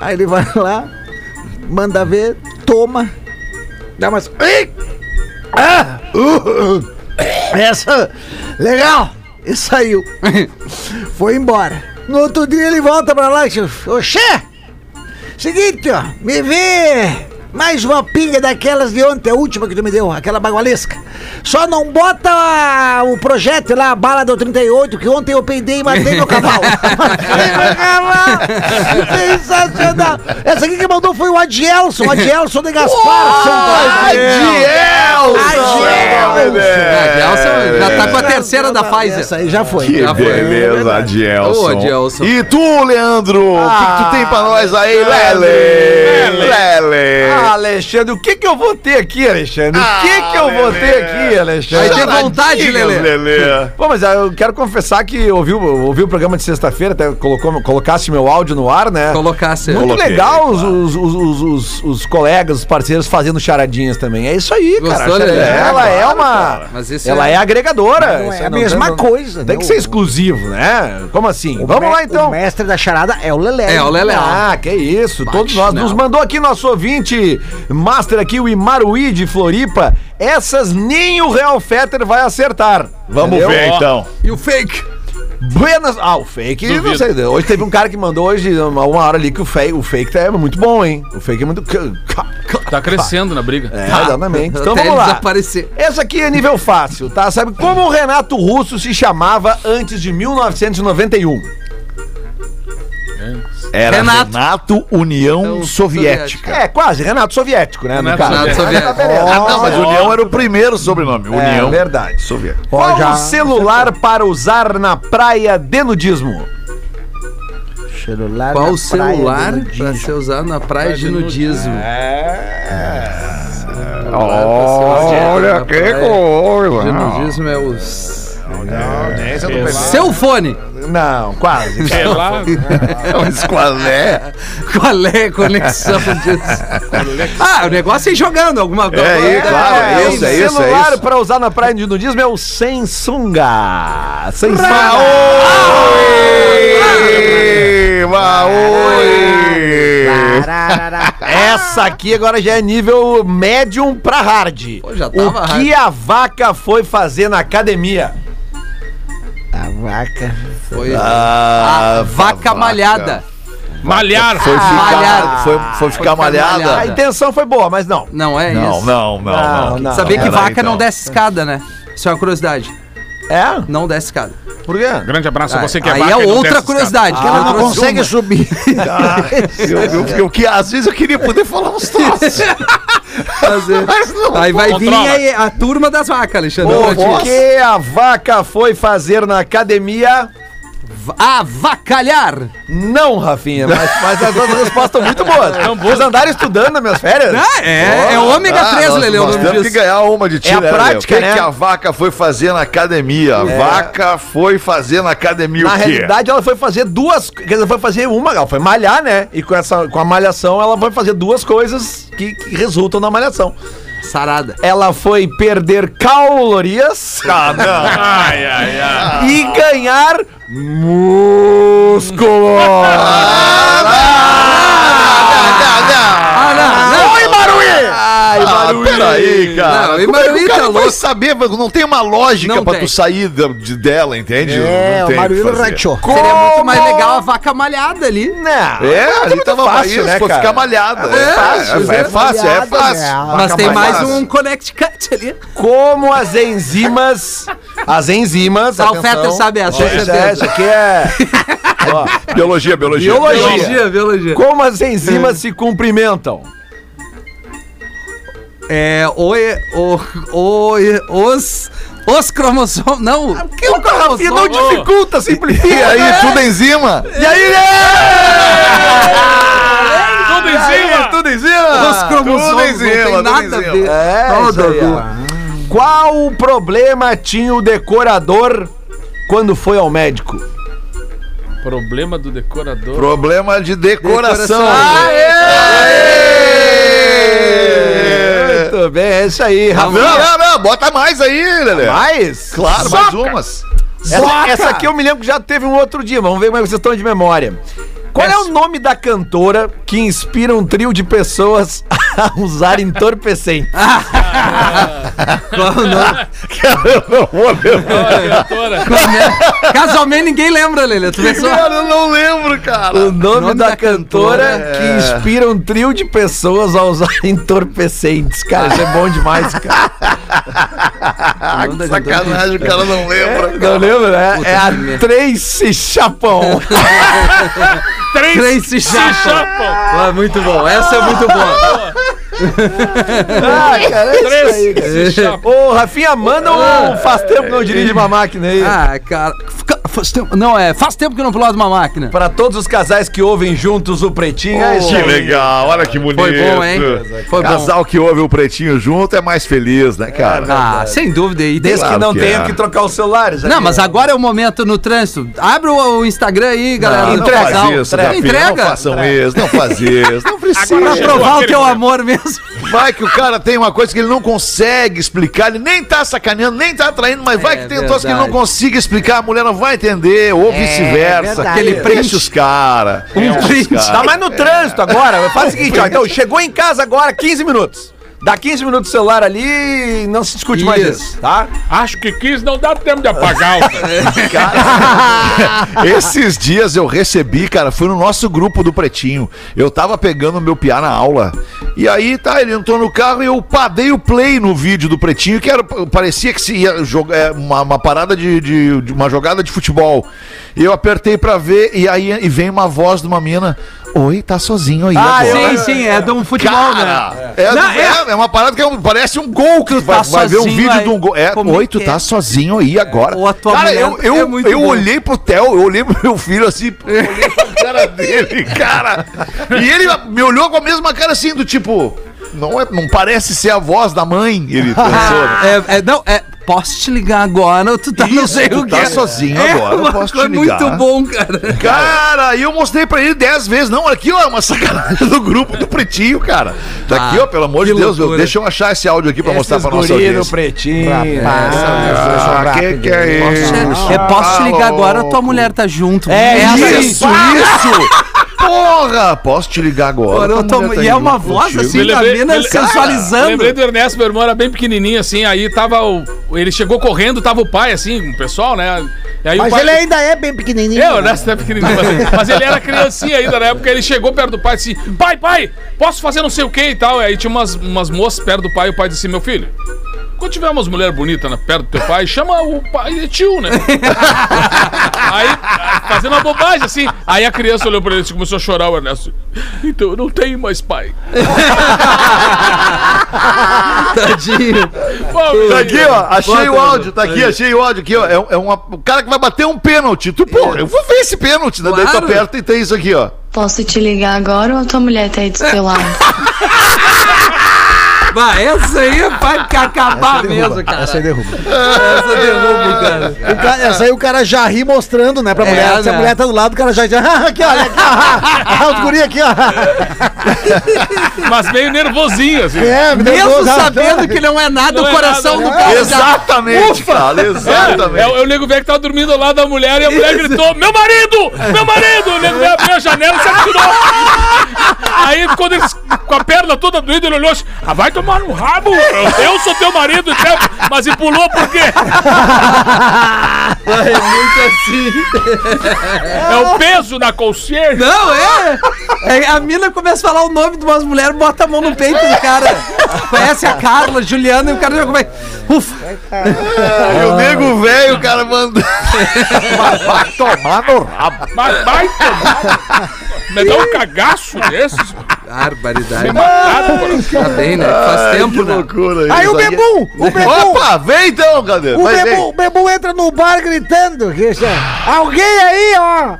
Aí ele vai lá, manda ver, toma, dá umas. Ah! Uh! uh. Essa. Legal! E saiu. Foi embora. No outro dia ele volta pra lá e diz: Oxê! Seguinte, ó, me vê mais uma pinga daquelas de ontem, a última que tu me deu, aquela bagualesca. Só não bota a- o projétil lá, a bala do 38, que ontem eu peidei e matei meu cavalo. matei meu cavalo! Sensacional! Essa aqui que mandou foi o Adielson, Adielson de Gaspar. Adielson! Adielson já tá com a terceira da Pfizer. Essa aí já foi. Que Já foi. beleza, Adielson. Ô, Adielson. E tu, Leandro? O que, que tu tem pra nós aí, Lele? Lele. Ah, Alexandre, o que que eu vou ter aqui, Alexandre? O que que eu vou ter aqui, Alexandre? Vai ter vontade, Lelê. Lelê. Pô, mas ah, eu quero confessar que ouvi, o- ouvi o programa de sexta-feira, até colocou, colocasse meu áudio no ar, né? Colocasse. Muito Coloquei, legal os, os, os, os- os colegas, os parceiros fazendo charadinhas também. É isso aí, Gostou, cara. Lelê. Ela é uma. Mas isso ela é- é, agregadora. Não Isso é a mesma não- coisa, Tem né? que ser exclusivo, né? Como assim? O Vamos lá então. O mestre da charada é o Lelé. É, o Lelé. Ah, que isso. Todos nós. não. Nos mandou aqui nosso ouvinte, master aqui, o Imaruí de Floripa. Essas nem o Real Fetter vai acertar. Vamos Entendeu? ver então. E o fake? Buenas. Ah, o fake, não Duvido. sei. Hoje teve um cara que mandou hoje, uma, hora ali, que o fake, o fake é muito bom, hein? O fake é muito. Tá crescendo na briga. É, exatamente. Então Até vamos lá. desaparecer. Essa aqui é nível fácil, tá? Sabe como o Renato Russo se chamava antes de 1991? Era Renato. Renato, União Então, Soviética. É, quase, Renato Soviético, né? no Renato Soviético. Ah, não, mas União era o primeiro sobrenome. União É verdade. Soviética. Qual já- o celular para usar na praia de nudismo? Celular Qual celular nudismo. ser usado na praia de nudismo? Olha que coisa. nudismo é os... Esse eu não Seu fone! Não, quase. Lá. Mas qual é? Qual é a conexão disso? Ah, o negócio é ir jogando alguma coisa. É aí, claro, é isso, o é isso, é celular isso. para usar na praia de nudismo é o Samsunga. Samsunga. Oi! Oi! Essa aqui agora já é nível médium pra hard. Pô, já o que a vaca foi fazer na academia? Vaca. Foi Ah, a vaca malhada. Malhar. Foi Ah, ficar, malhada. foi, foi ficar ficar malhada. malhada. A intenção foi boa, mas não. Não é Não, isso. não, não, não. Não, não. Sabia que vaca então. não desce escada, né? Isso é uma curiosidade. É? Não desce escada. Por quê? Grande abraço a você que é Aí vaca é não outra curiosidade. que Ela eu não consegue uma. subir. Eu, eu, eu, que às vezes eu queria poder falar uns troços. fazer. Aí vai vir Controla. aí a turma das vacas, Alexandre. O que a vaca foi fazer na academia? Avacalhar. Não, Rafinha, mas, mas as duas respostas estão muito boas. Vocês andaram estudando nas minhas férias? Ah, é, é ômega 3, nós, Lele, o nós nome temos que ganhar uma de ti, É a né, prática, O que, né? que a vaca foi fazer na academia? A vaca foi fazer na academia Na o quê? realidade, ela foi fazer duas. Quer dizer, foi fazer uma, ela foi malhar, né? E com, essa, com a malhação, ela foi fazer duas coisas que, que resultam na malhação. Sarada. Ela foi perder calorias Ah, não. Ai, ai, ai. e ganhar músculo. Ah, não, não. Oi, Maruí! Ai, Ah, Maruí! peraí, cara. Não, e Como é que Maruí o cara tá vai louco. saber? Não tem uma lógica Não pra tem. tu sair da- de- dela, entende? É, não o tem Maruíno que fazer. rachou. Seria muito mais legal a vaca malhada ali. Não, É, ali muito tava fácil, né, foi cara? ficar malhada. É, É, fácil, é, fácil, é fácil. né? Mas tem mais um connect cut ali. Como as enzimas. As enzimas. Ah, o atenção. Fetter sabe essa, com Isso certeza. é- isso aqui é. Ó, Biologia, biologia. Biologia. Biologia, biologia. como as enzimas se cumprimentam? É, oi, o, oi, os, os cromossomos, não. Ah, Que o Rafinha não cromossomo. dificulta, simplifica. E aí, tudo enzima? E aí, Tudo em cima. Tudo em cima. Os cromossomos tudo em não tem tudo nada a ver. É. Qual o problema tinha o decorador quando foi ao médico? Problema do decorador. Problema de decoração. Decoração. Muito bem, é isso aí, Não, Rafinha. não, não, bota mais aí, Lelê. Mais? Claro, mais umas. Essa, essa aqui eu me lembro que já teve um outro dia. Vamos ver como é que vocês estão de memória. Qual é o nome da cantora que inspira um trio de pessoas a usar entorpecentes? Qual o nome? Cara, eu não vou lembrar. Olha, doutora. Casualmente ninguém lembra, Lelê. Tu só. Cara, eu não lembro, cara. O nome, nome da, da cantora, cantora que inspira um trio de pessoas a usar entorpecentes. Cara, isso é bom demais, cara. Da cantora. Sacanagem, o cara não lembra. Não lembra, né? Puta é a que merda. Tracy Chapon. Três Tracy Chapman. Ah, muito bom. Essa é muito boa. ah, cara, é isso aí, cara. Três se. Ô, Rafinha, manda um faz tempo que não dirige uma máquina aí. Ah, cara. Fa- faz tempo. Não, é. Faz tempo que eu não piloto uma máquina. Pra todos os casais que ouvem juntos o Pretinho, é isso Que aí. legal, olha que bonito. Foi bom, hein? Foi bom. Casal que ouve o pretinho junto é mais feliz, né, cara? Ah, sem dúvida. E Desde Claro que não que tenham é. que trocar os celulares. Não, aqui, mas ó. agora é o momento no trânsito. Abre o, o Instagram aí, galera. Não, não casal. faz isso, Rafinha, Entrega. Não façam isso, não faz isso. Não precisa. Pra Chegou provar o teu momento. amor mesmo. Vai que o cara tem uma coisa que ele não consegue explicar, ele nem tá sacaneando, nem tá traindo, mas vai É que tem um troço que ele não consiga explicar, a mulher não vai entender, ou vice-versa. verdade. Aquele print. Deixa os caras. Um print. Tá mais no trânsito agora. Faz o seguinte, ó. Então, chegou em casa agora, 15 minutos. Dá 15 minutos o celular ali não se discute mais Isso. tá? Acho que quis, não dá tempo de apagar. Cara, esses dias eu recebi, cara, foi no nosso grupo do Pretinho. Eu tava pegando meu piá na aula. E aí, tá, ele entrou no carro e eu padei o play no vídeo do Pretinho, que era, parecia que se ia jogar é, uma, uma parada de, de- de uma jogada de futebol. E eu apertei pra ver, e aí e vem uma voz de uma mina. Oi, tá sozinho aí Ah, agora. Sim, sim, é de um futebol, Cara, né? é, Não, é- é- é uma parada que é um- parece um gol que tu vai, tá vai ver um vídeo aí. de um gol. É, é oi, tu tá sozinho aí agora. Ou a tua cara, eu, eu, eu bom. olhei pro Theo, eu olhei pro meu filho assim, olhei pra cara dele, cara. E ele me olhou com a mesma cara assim, do tipo. Não, é, não parece ser a voz da mãe, ele pensou. né? É, é, não, é. Posso te ligar agora? Tu tá não Isso, sei tu o que. tá sozinho é agora, eu uma posso te ligar. muito bom, cara. Cara, aí eu mostrei pra ele dez vezes. Não, aqui, ó, é uma sacanagem do grupo do Pretinho, cara. Tá Ah, aqui, ó, pelo amor de Deus. loucura. Deixa eu achar esse áudio aqui pra mostrar pra nossa audiência. Pretinho. Ah, que que é isso? É, posso te ligar Alô. agora? Tua mulher tá junto. É. Isso, isso! Porra! Posso te ligar agora? Tô- mulher tá e é uma voz contigo. assim, Me da lembrei- mina me- sensualizando. Lembrei do Ernesto, meu irmão era bem pequenininho assim, aí tava o. Ele chegou correndo, tava o pai assim, o pessoal, né? Aí Mas o pai, ele ainda é bem pequenininho. É, o Ernesto é pequenininho, mas, mas ele era criancinha ainda na época. Ele chegou perto do pai e disse: Pai, pai, posso fazer não sei o que e tal. E aí tinha umas, umas moças perto do pai e o pai disse: Meu filho, quando tiver umas mulheres bonitas na- perto do teu pai, chama o pai de tio, né? aí, fazendo uma bobagem assim. Aí a criança olhou pra ele e começou a chorar, o Ernesto. Então eu não tenho mais pai. Tadinho. Pô, Tá aqui, ó. Achei Bota, o áudio, tá aí. aqui, achei o áudio aqui, ó. É, um- é uma, o cara que vai bater um pênalti. Tu, pô, eu vou ver esse pênalti, né? Daí tu Claro. aperta e tem isso aqui, ó. Posso te ligar agora ou a tua mulher tá aí do teu lado? Essa aí vai acabar mesmo, cara. Essa aí derruba. Essa derruba, cara. Cara- essa aí o cara já ri mostrando, né, pra É, mulher. Se a né? mulher tá do lado, o cara já diz, ah, aqui, olha, aqui, ó. Ah, os guri aqui, ó. Mas meio nervosinho, assim. É, me Mesmo nervoso, ah, sabendo que não é nada, Não o é coração nada, do né? cara já... Exatamente, cara, É, exatamente. é, o- é o nego velho que tava dormindo ao lado da mulher e a mulher gritou: Meu marido! Meu marido! O nego velho abriu a janela e se atirou. Aí, quando ele, com a perna toda doída, ele olhou assim: Ah, vai tomar no rabo! Eu sou teu marido, então. Mas e pulou por quê? É muito assim. É o peso na consciência. Não, é. É, A mina começa a falar o nome de umas mulheres, bota a mão no peito do cara. Conhece a Carla, Juliana, e o cara já começa. Ufa. E o nego velho, o cara manda. Vai tomar no rabo. Mas vai tomar. Me dá um cagaço desses. Barbaridade. Pô. Tá bem, né? Faz tempo, que né? loucura Aí o. Bebum, o Bebum, Opa, vem então, cadê? o. Bebum, o Bebum entra no bar gritando. é, Alguém aí, ó.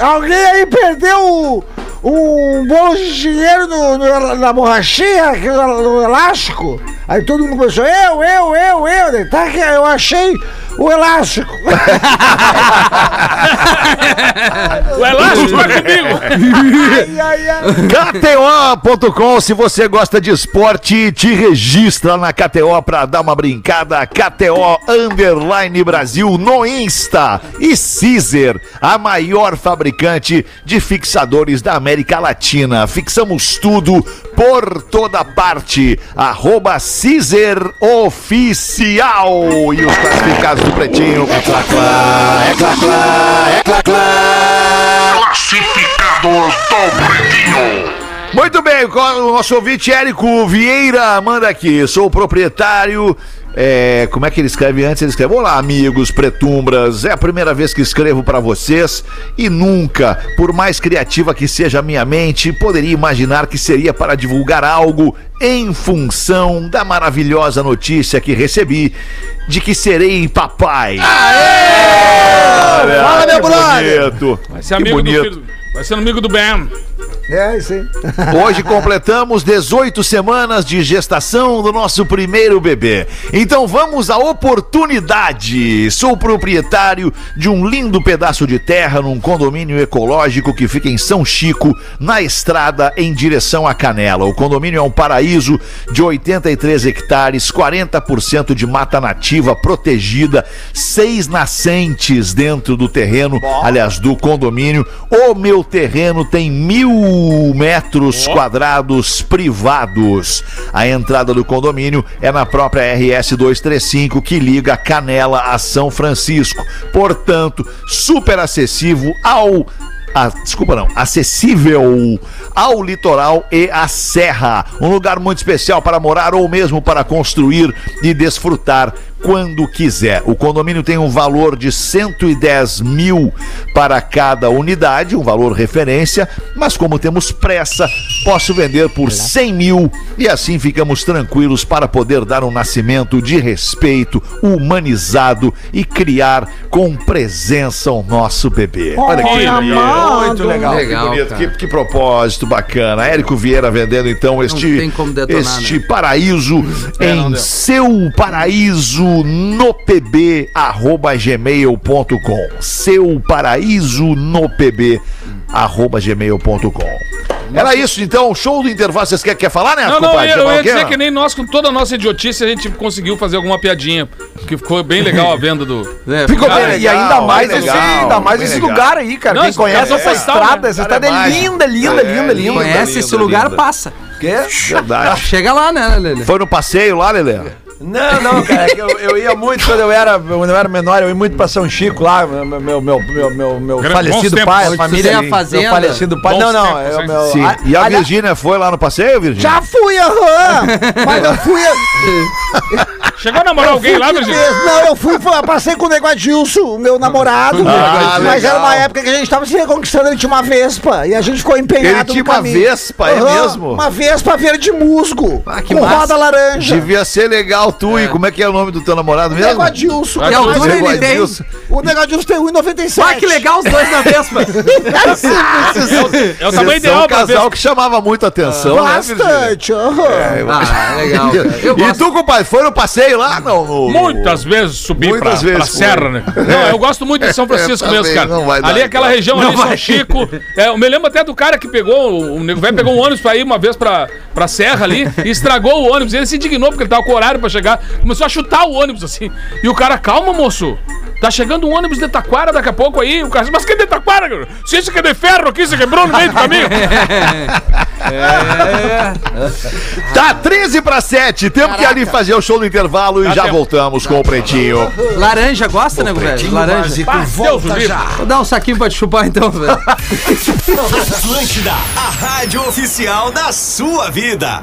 Alguém aí perdeu o- um bolo de dinheiro no, no- na borrachinha, no elástico. Aí todo mundo começou, eu, eu, eu, eu. Daí, Tá que eu achei o elástico. O elástico vai comigo. KTO.com, se você gosta de esporte, te registra na KTO pra dar uma brincada. KTO Underline Brasil no Insta. E Caesar, a maior fabricante de fixadores da América Latina. Fixamos tudo por toda parte. Arroba Caesar Oficial. E os classificados do Pretinho. É clá, clá, é clá, clá, é clá, clá. Classificados do Pretinho. Muito bem, o nosso ouvinte Érico Vieira manda aqui. Sou proprietário. É, como é que ele escreve antes? Ele escreve: Olá, amigos pretumbras. É a primeira vez que escrevo pra vocês e nunca, por mais criativa que seja a minha mente, poderia imaginar que seria para divulgar algo em função da maravilhosa notícia que recebi de que serei papai. Olha, Fala, meu que brother. bonito. Vai ser Que amigo bonito. Vai ser amigo do Ben. É, isso aí. Hoje completamos 18 semanas de gestação do nosso primeiro bebê. Então vamos à oportunidade. Sou proprietário de um lindo pedaço de terra num condomínio ecológico que fica em São Chico, na estrada em direção à Canela. O condomínio é um paraíso de 83 hectares, 40% de mata nativa protegida, seis nascentes dentro do terreno, aliás, do condomínio. O meu terreno tem mil metros quadrados privados. A entrada do condomínio é na própria RS 235 que liga Canela a São Francisco. Portanto, super acessível ao ah, desculpa não, acessível ao litoral e à serra. Um lugar muito especial para morar ou mesmo para construir e desfrutar quando quiser. O condomínio tem um valor de 110 mil para cada unidade, um valor referência, mas como temos pressa, posso vender por 100 mil e assim ficamos tranquilos para poder dar um nascimento de respeito, humanizado e criar com presença o nosso bebê. Olha que amado. Muito legal. Legal, Que que, que propósito bacana. Érico Vieira vendendo então este, detonar, este né? paraíso É, em seu paraíso no pb arroba gmail.com. Seu paraíso no pb arroba gmail.com. Era isso então, show do intervalo. Vocês querem quer falar, né? Não, não, eu eu ia dizer que nem nós, com toda a nossa idiotice, a gente conseguiu fazer alguma piadinha. Que ficou bem legal a venda do. É, Ficou Cara, bem, e legal, ainda mais esse, legal, ainda mais bem esse legal. lugar aí, cara. Não, Quem esse conhece é essa postal, estrada, essa estrada é é linda, linda, É, linda, linda. Conhece linda, esse lugar, linda. passa. Quê? Verdade. Chega lá, né, Lelê? Foi no passeio lá, Lelê? Não, não, cara, é que eu, eu ia muito quando eu era, quando eu era menor, eu ia muito pra São Chico lá, meu, meu, meu, meu, meu, falecido tempos. pai, a família, tem a meu falecido pai, Bons não, não, tempos, hein? meu... Sim. a- E a aliás, Virgínia foi lá no passeio, Virgínia? Já fui, aham. Mas eu fui. Chegou a namorar alguém lá, de Virgínia? Não, eu fui, fui- passei com o nego Adilson, o meu namorado. Ah, mas legal. era uma época que a gente tava se reconquistando, ele tinha uma Vespa. E a gente ficou empenhado Ele tinha uma caminho. Vespa, é Aham, mesmo? Uma Vespa verde musgo. Ah, que com massa. roda laranja. Devia ser legal tu, e como é que é o nome do teu namorado O nego mesmo? Adilson. Que Que altura Nego ele tem? O nego Adilson tem 1,97. Ah, que legal os dois na Vespa. É o tamanho Vocês são ideal um casal que chamava muito atenção, né? Bastante. aham. Ah, legal, cara. Eu E gosto. tu, compadre, foi no passeio lá? Não, no- Muitas vezes subi pra, Muitas vezes pra serra, né? Não, eu gosto muito de São Francisco mesmo, cara. não vai dar ali aquela igual. região ali, São Chico. É, eu me lembro até do cara que pegou, o nego velho pegou um ônibus pra ir uma vez pra, pra serra ali e estragou o ônibus. Ele se indignou porque ele tava com horário pra chegar. Começou a chutar o ônibus assim. E o cara, calma, moço. Tá chegando um ônibus de Taquara daqui a pouco aí. O cara mas que de Taquara, cara? Se isso que é de ferro aqui, você quebrou no meio do caminho. Tá 13 para 7. Temos que ali fazer o show do intervalo e Dá já tempo. voltamos com o Pretinho. Laranja, gosta, nego velho? Laranja. Deus o livre. Vou dar um saquinho pra te chupar então, velho. Atlântida, a rádio oficial da sua vida.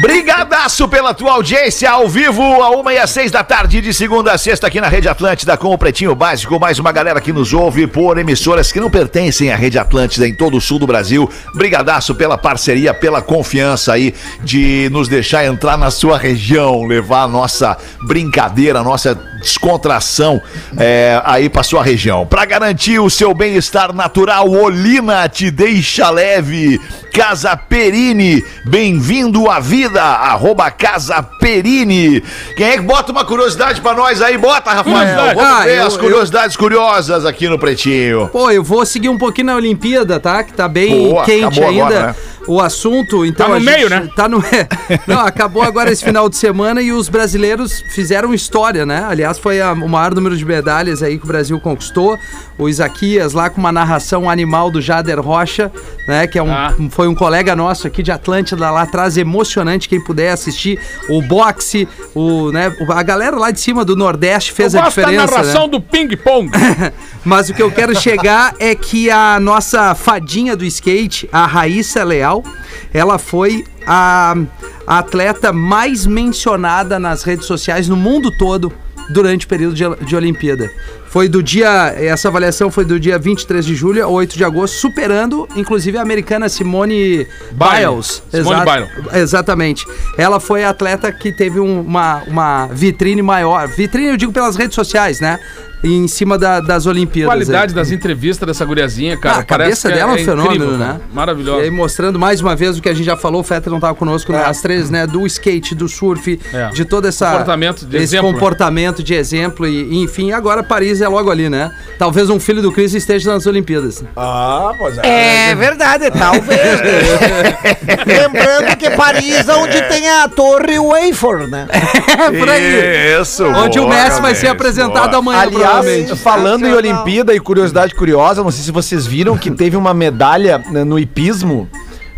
Brigadaço pela tua audiência ao vivo, a uma e às seis da tarde, de segunda a sexta, aqui na Rede Atlântida, com o Pretinho Básico. Mais uma galera que nos ouve por emissoras que não pertencem à Rede Atlântida em todo o sul do Brasil. Brigadaço pela parceria, pela confiança aí de nos deixar entrar na sua região, levar a nossa brincadeira, a nossa descontração é, aí pra sua região. Pra garantir o seu bem-estar natural, Olina te deixa leve. Casa Perini, bem-vindo à vida, arroba Casa Perini. Quem é que bota uma curiosidade pra nós aí? Bota, Rafael. Vamos Ah, ver eu- as curiosidades curiosas aqui no Pretinho. Pô, eu vou seguir um pouquinho na Olimpíada, tá? Que tá bem Boa, quente ainda agora, né? o assunto. Então Tá no a gente meio, né? Tá no Não, acabou agora esse final de semana e os brasileiros fizeram história, né? Aliás, foi a- o maior número de medalhas aí que o Brasil conquistou. O Isaquias lá com uma narração animal do Jader Rocha, né? Que é um, Ah. foi um colega nosso aqui de Atlântida lá atrás, emocionante. Quem puder assistir o boxe, o, né? A galera lá de cima do Nordeste fez Eu a gosto da diferença. né? narração do ping-pong. Mas o que eu quero chegar é que a nossa fadinha do skate, a Raíssa Leal, ela foi a, a atleta mais mencionada nas redes sociais no mundo todo durante o período de, de Olimpíada. Foi do dia. Essa avaliação foi do dia 23 de julho a 8 de agosto, superando, inclusive, a americana Simone Biles. Biles. Simone Biles. Exatamente. Ela foi a atleta que teve um- uma, uma vitrine maior. Vitrine, eu digo pelas redes sociais, né? Em cima da- das Olimpíadas. Qualidade aí. das entrevistas dessa guriazinha, cara. Ah, a cabeça que dela é um fenômeno, incrível, né? cara. E Maravilhosa. aí, mostrando mais uma vez o que a gente já falou, o Fetter não estava conosco, né? as três, né? Do skate, do surf, É. de toda essa. Comportamento de esse exemplo, né? comportamento de exemplo. E, enfim, agora Paris é logo ali, né? Talvez um filho do Chris esteja nas Olimpíadas. Ah, pois é. É verdade, talvez. Lembrando que Paris é onde tem a torre Wafer, né? É por aí. Isso, Onde o boa, Messi vai ser apresentado boa. amanhã, Aliás, provavelmente. falando em Olimpíada e curiosidade curiosa, não sei se vocês viram que teve uma medalha né, no hipismo.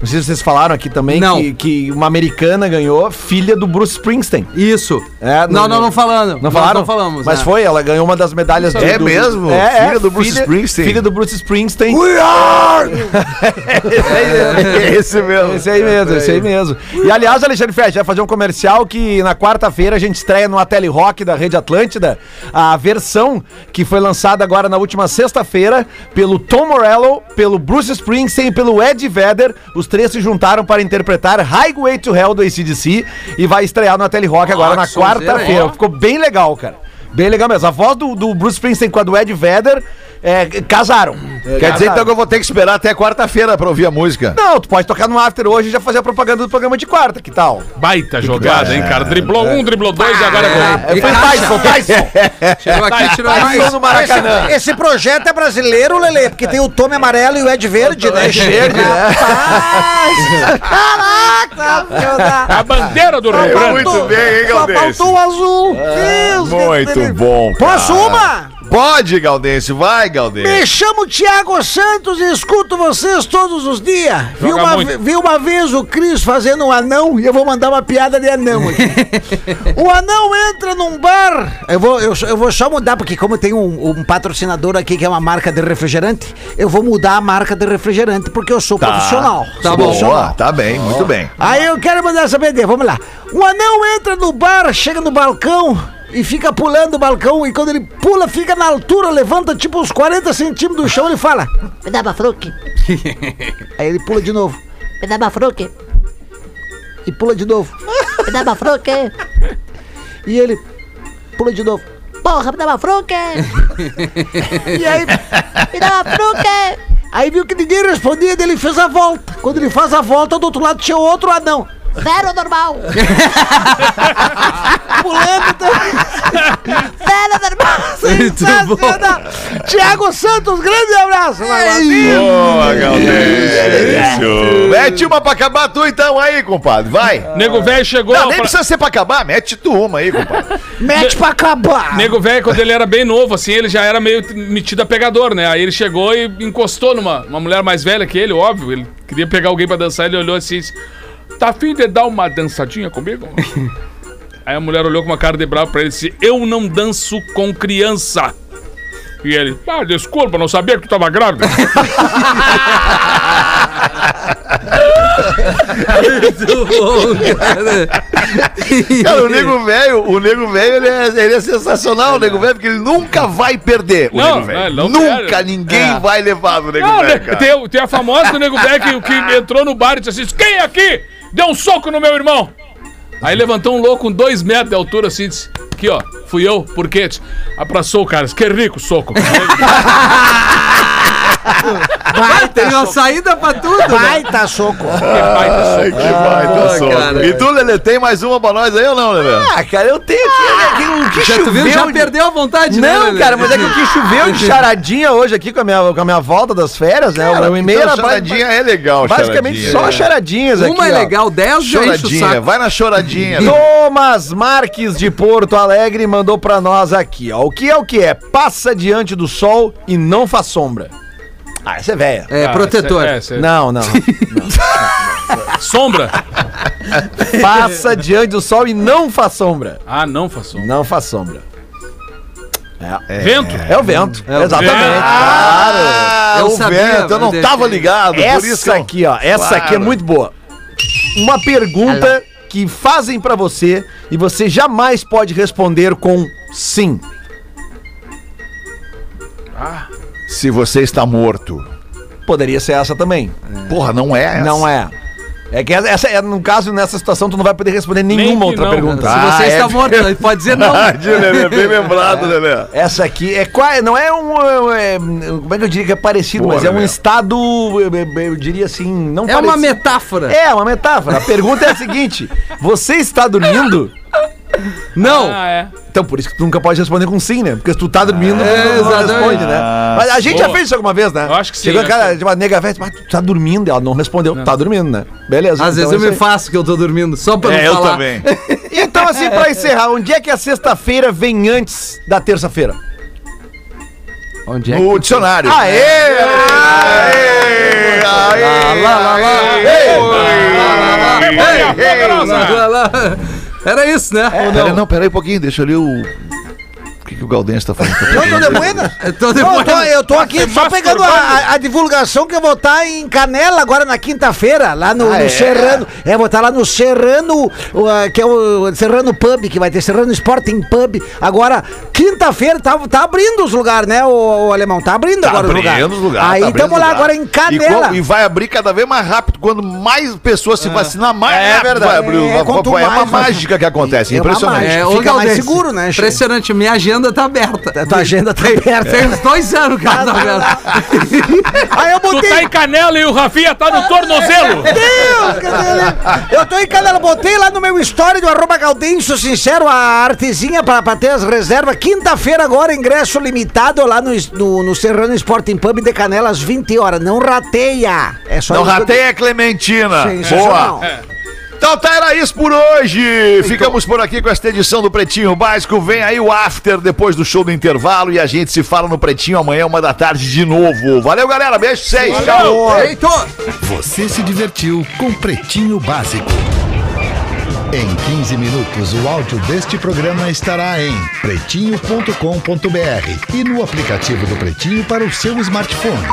Não sei se vocês falaram aqui também Não. Que, que uma americana ganhou, filha do Bruce Springsteen. Isso. É, não, não, não falando. Não falaram? Não falamos. Mas né? foi, ela ganhou uma das medalhas É mesmo? Filha do Bruce Springsteen? Filha do Bruce Springsteen. We are! Esse aí mesmo. É esse mesmo. Esse aí mesmo, esse aí mesmo. E aliás, Alexandre Fett, vai fazer um comercial que na quarta-feira a gente estreia no Tele Rock da Rede Atlântida a versão que foi lançada agora na última sexta-feira pelo Tom Morello, pelo Bruce Springsteen e pelo Ed Vedder. Os três se juntaram para interpretar Highway to Hell do ACDC e vai estrear no Tele Rock agora Ah, na quarta-feira. Ficou bem legal, cara. Bem legal mesmo. A voz do, do Bruce Springsteen com a do Ed Vedder é, casaram. Quer dizer então que eu vou ter que esperar até quarta-feira pra ouvir a música. Não, tu pode tocar no After hoje e já fazer a propaganda do programa de quarta, que tal? Baita jogada, hein, cara? Driblou um, driblou dois e agora é gol. É, foi Tyson, Tyson. Chegou aqui, tirou mais. no Maracanã. Esse, esse projeto é brasileiro, Lele, porque tem o Tome Amarelo e o Ed Verde, né? Verde, né? Caraca. A bandeira do Rio Grande. Muito bem, hein, Só Galdêncio? faltou o azul. Deus, Muito bom. Posso cara. uma? Pode, Galdêncio, vai, Galdêncio. Me chamo Tiago Santos e escuto vocês todos os dias. Vi uma, vi uma vez o Cris fazendo um anão e eu vou mandar uma piada de anão aqui. o anão entra num bar. Eu vou, eu, só- eu vou só mudar, porque como tem um, um patrocinador aqui que é uma marca de refrigerante, eu vou mudar a marca de refrigerante porque eu sou profissional. Tá Sou bom. profissional. Tá bem, muito bem. Aí eu quero mandar essa BD, vamos lá. O anão entra no bar, chega no balcão e fica pulando o balcão. E quando ele pula, fica na altura, levanta tipo uns 40 centímetros do chão e fala: Me dá bafruque. Aí ele pula de novo. Me dá bafruque. E pula de novo. Me dá bafruque. E ele pula de novo. Porra, me dá bafruque. e aí, me dá bafruque. Aí viu que ninguém respondia, ele fez a volta. Quando ele faz a volta, do outro lado tinha outro anão. Zero normal. Pulando. Zero normal. Sensacional. Tiago Santos, grande abraço. Boa, Galdêncio. Mete uma pra acabar tu então aí, compadre, vai. Nego velho chegou. Não, nem pra- precisa ser pra acabar, mete tu uma aí, compadre. Mete pra acabar. Nego velho, quando ele era bem novo, assim, ele já era meio metido a pegador, né? Aí ele chegou e encostou numa uma mulher mais velha que ele, óbvio. Ele queria pegar alguém pra dançar, ele olhou assim e disse: Tá afim de dar uma dançadinha comigo? Aí a mulher olhou com uma cara de bravo pra ele e disse: Eu não danço com criança. E ele, ah, desculpa, não sabia que tu tava grávida. Muito bom, cara. Cara, o nego velho, o nego velho, ele é, ele é sensacional, o nego velho, porque ele nunca vai perder. O Não, nego velho. não, não nunca perde. ninguém É. vai levar do nego Não, né, velho, cara. tem, tem a famosa do nego velho que, que entrou no bar e disse assim: Quem aqui deu um soco no meu irmão? Aí levantou um louco com dois metros de altura assim e disse: Aqui ó, fui eu, por quê? Abraçou o cara, disse, que rico soco. Vai, tem uma saída pra tudo. né? Baita soco. Ai, que baita Ah, soco. cara. E tu, Lelê, tem mais uma pra nós aí ou não, Lelê? Ah, cara, eu tenho aqui, né, que, Já, tu viu? Já de- perdeu a vontade, né, Não, cara, mas é que o que choveu de charadinha hoje aqui com a minha, com a minha volta das férias, né? Cara, o e-mail então, era charadinha é legal, basicamente charadinha. só charadinhas aqui. Uma é legal, 10 já enche o Choradinha, vai na choradinha. Thomas Marques de Porto Alegre mandou pra nós aqui, ó. O que é o que é? Passa diante do sol e não faz sombra. Ah, essa é velha. É, Ah, protetor. cê- é, cê- Não, não. Sombra? Passa diante do sol e não faz sombra. Ah, não faço. Não faz sombra. Vento? É o vento. É o Exatamente. vento. Ah, Eu o sabia, vento, eu não tava deixa- ligado, por isso que Essa eu- aqui, ó. Essa aqui é Claro. muito boa. Uma pergunta que fazem pra você e você jamais pode responder com sim. Se você está morto. Poderia ser essa também. Porra, não é essa. Não é. É que essa, é, no caso, nessa situação, tu não vai poder responder nenhuma outra não. pergunta. Se você Ah, está é morto, pode dizer não. Verdade, Lelê, bem lembrado, Lelê. Essa aqui é quase. Não é um. é, como é que eu diria que é parecido, mas é um estado. Eu, eu- eu diria assim. Não É uma parecido. metáfora. É, uma metáfora. A pergunta é a seguinte: Você está dormindo? Não. Ah, é. Então, por isso que tu nunca pode responder com sim, né? Porque se tu tá dormindo, É, tu não exatamente. responde, né? Mas a gente já Boa. fez isso alguma vez, né? Eu acho que sim, Chegou a cara de uma nega velha, mas tu tá dormindo? E ela não respondeu. Tá dormindo, né? Beleza. Às então vezes é eu me faço que eu tô dormindo, só pra É, não eu falar. também. Então, assim, pra encerrar, onde é que a sexta-feira vem antes da terça-feira? Onde é No dicionário. Aê! Aê! Aê! lá, lá, lá. Aê! Ei, ei, Lá, lá, lá. Era isso, né? Ou Pera, não, pera aí um pouquinho, deixa ler o... O que, que o Galdense tá falando? Eu tô de buena. Eu tô Não, depois. eu, tô, eu tô aqui só pegando a, a- divulgação que eu vou estar em Canela agora na quinta-feira, lá no, Ah, no é? Serrano. É, vou estar lá no Serrano, ah, que é o Serrano Pub, que vai ter Serrano Sporting Pub. Agora, quinta-feira, tá, tá abrindo os lugares, né, o, o Alemão? Tá abrindo Tá agora os lugares. abrindo os lugares. Aí tá abrindo estamos lá os lugares. agora em E, Canela. qual- e vai abrir cada vez mais rápido. Quando mais pessoas se vacinar, mais É rápido verdade. vai abrir. É, É, é uma mágica que acontece. É impressionante. É, Fica mais seguro, né? Impressionante, minha agenda tá aberta. A tua agenda tá aberta. Tem uns dois anos que ela tá aberta. Aí eu Tu botei. tá em canela e o Rafinha tá no tornozelo. Deus, cadê ele? Eu tô em Canela, botei lá no meu story do arroba Gaudêncio Sincero a artezinha pra, pra ter as reservas. Quinta-feira agora, ingresso limitado lá no, no, no Serrano Sporting Pub de Canela às 20 horas. Não rateia. É só Não rateia Clementina. Boa. Então tá, era isso por hoje. Ficamos por aqui com esta edição do Pretinho Básico. Vem aí o after depois do show do intervalo e a gente se fala no Pretinho amanhã, uma da tarde de novo. Valeu, galera. Beijo, seis. Tchau. Heitor! Você se divertiu com Pretinho Básico. Em 15 minutos, o áudio deste programa estará em pretinho.com.br e no aplicativo do Pretinho para o seu smartphone.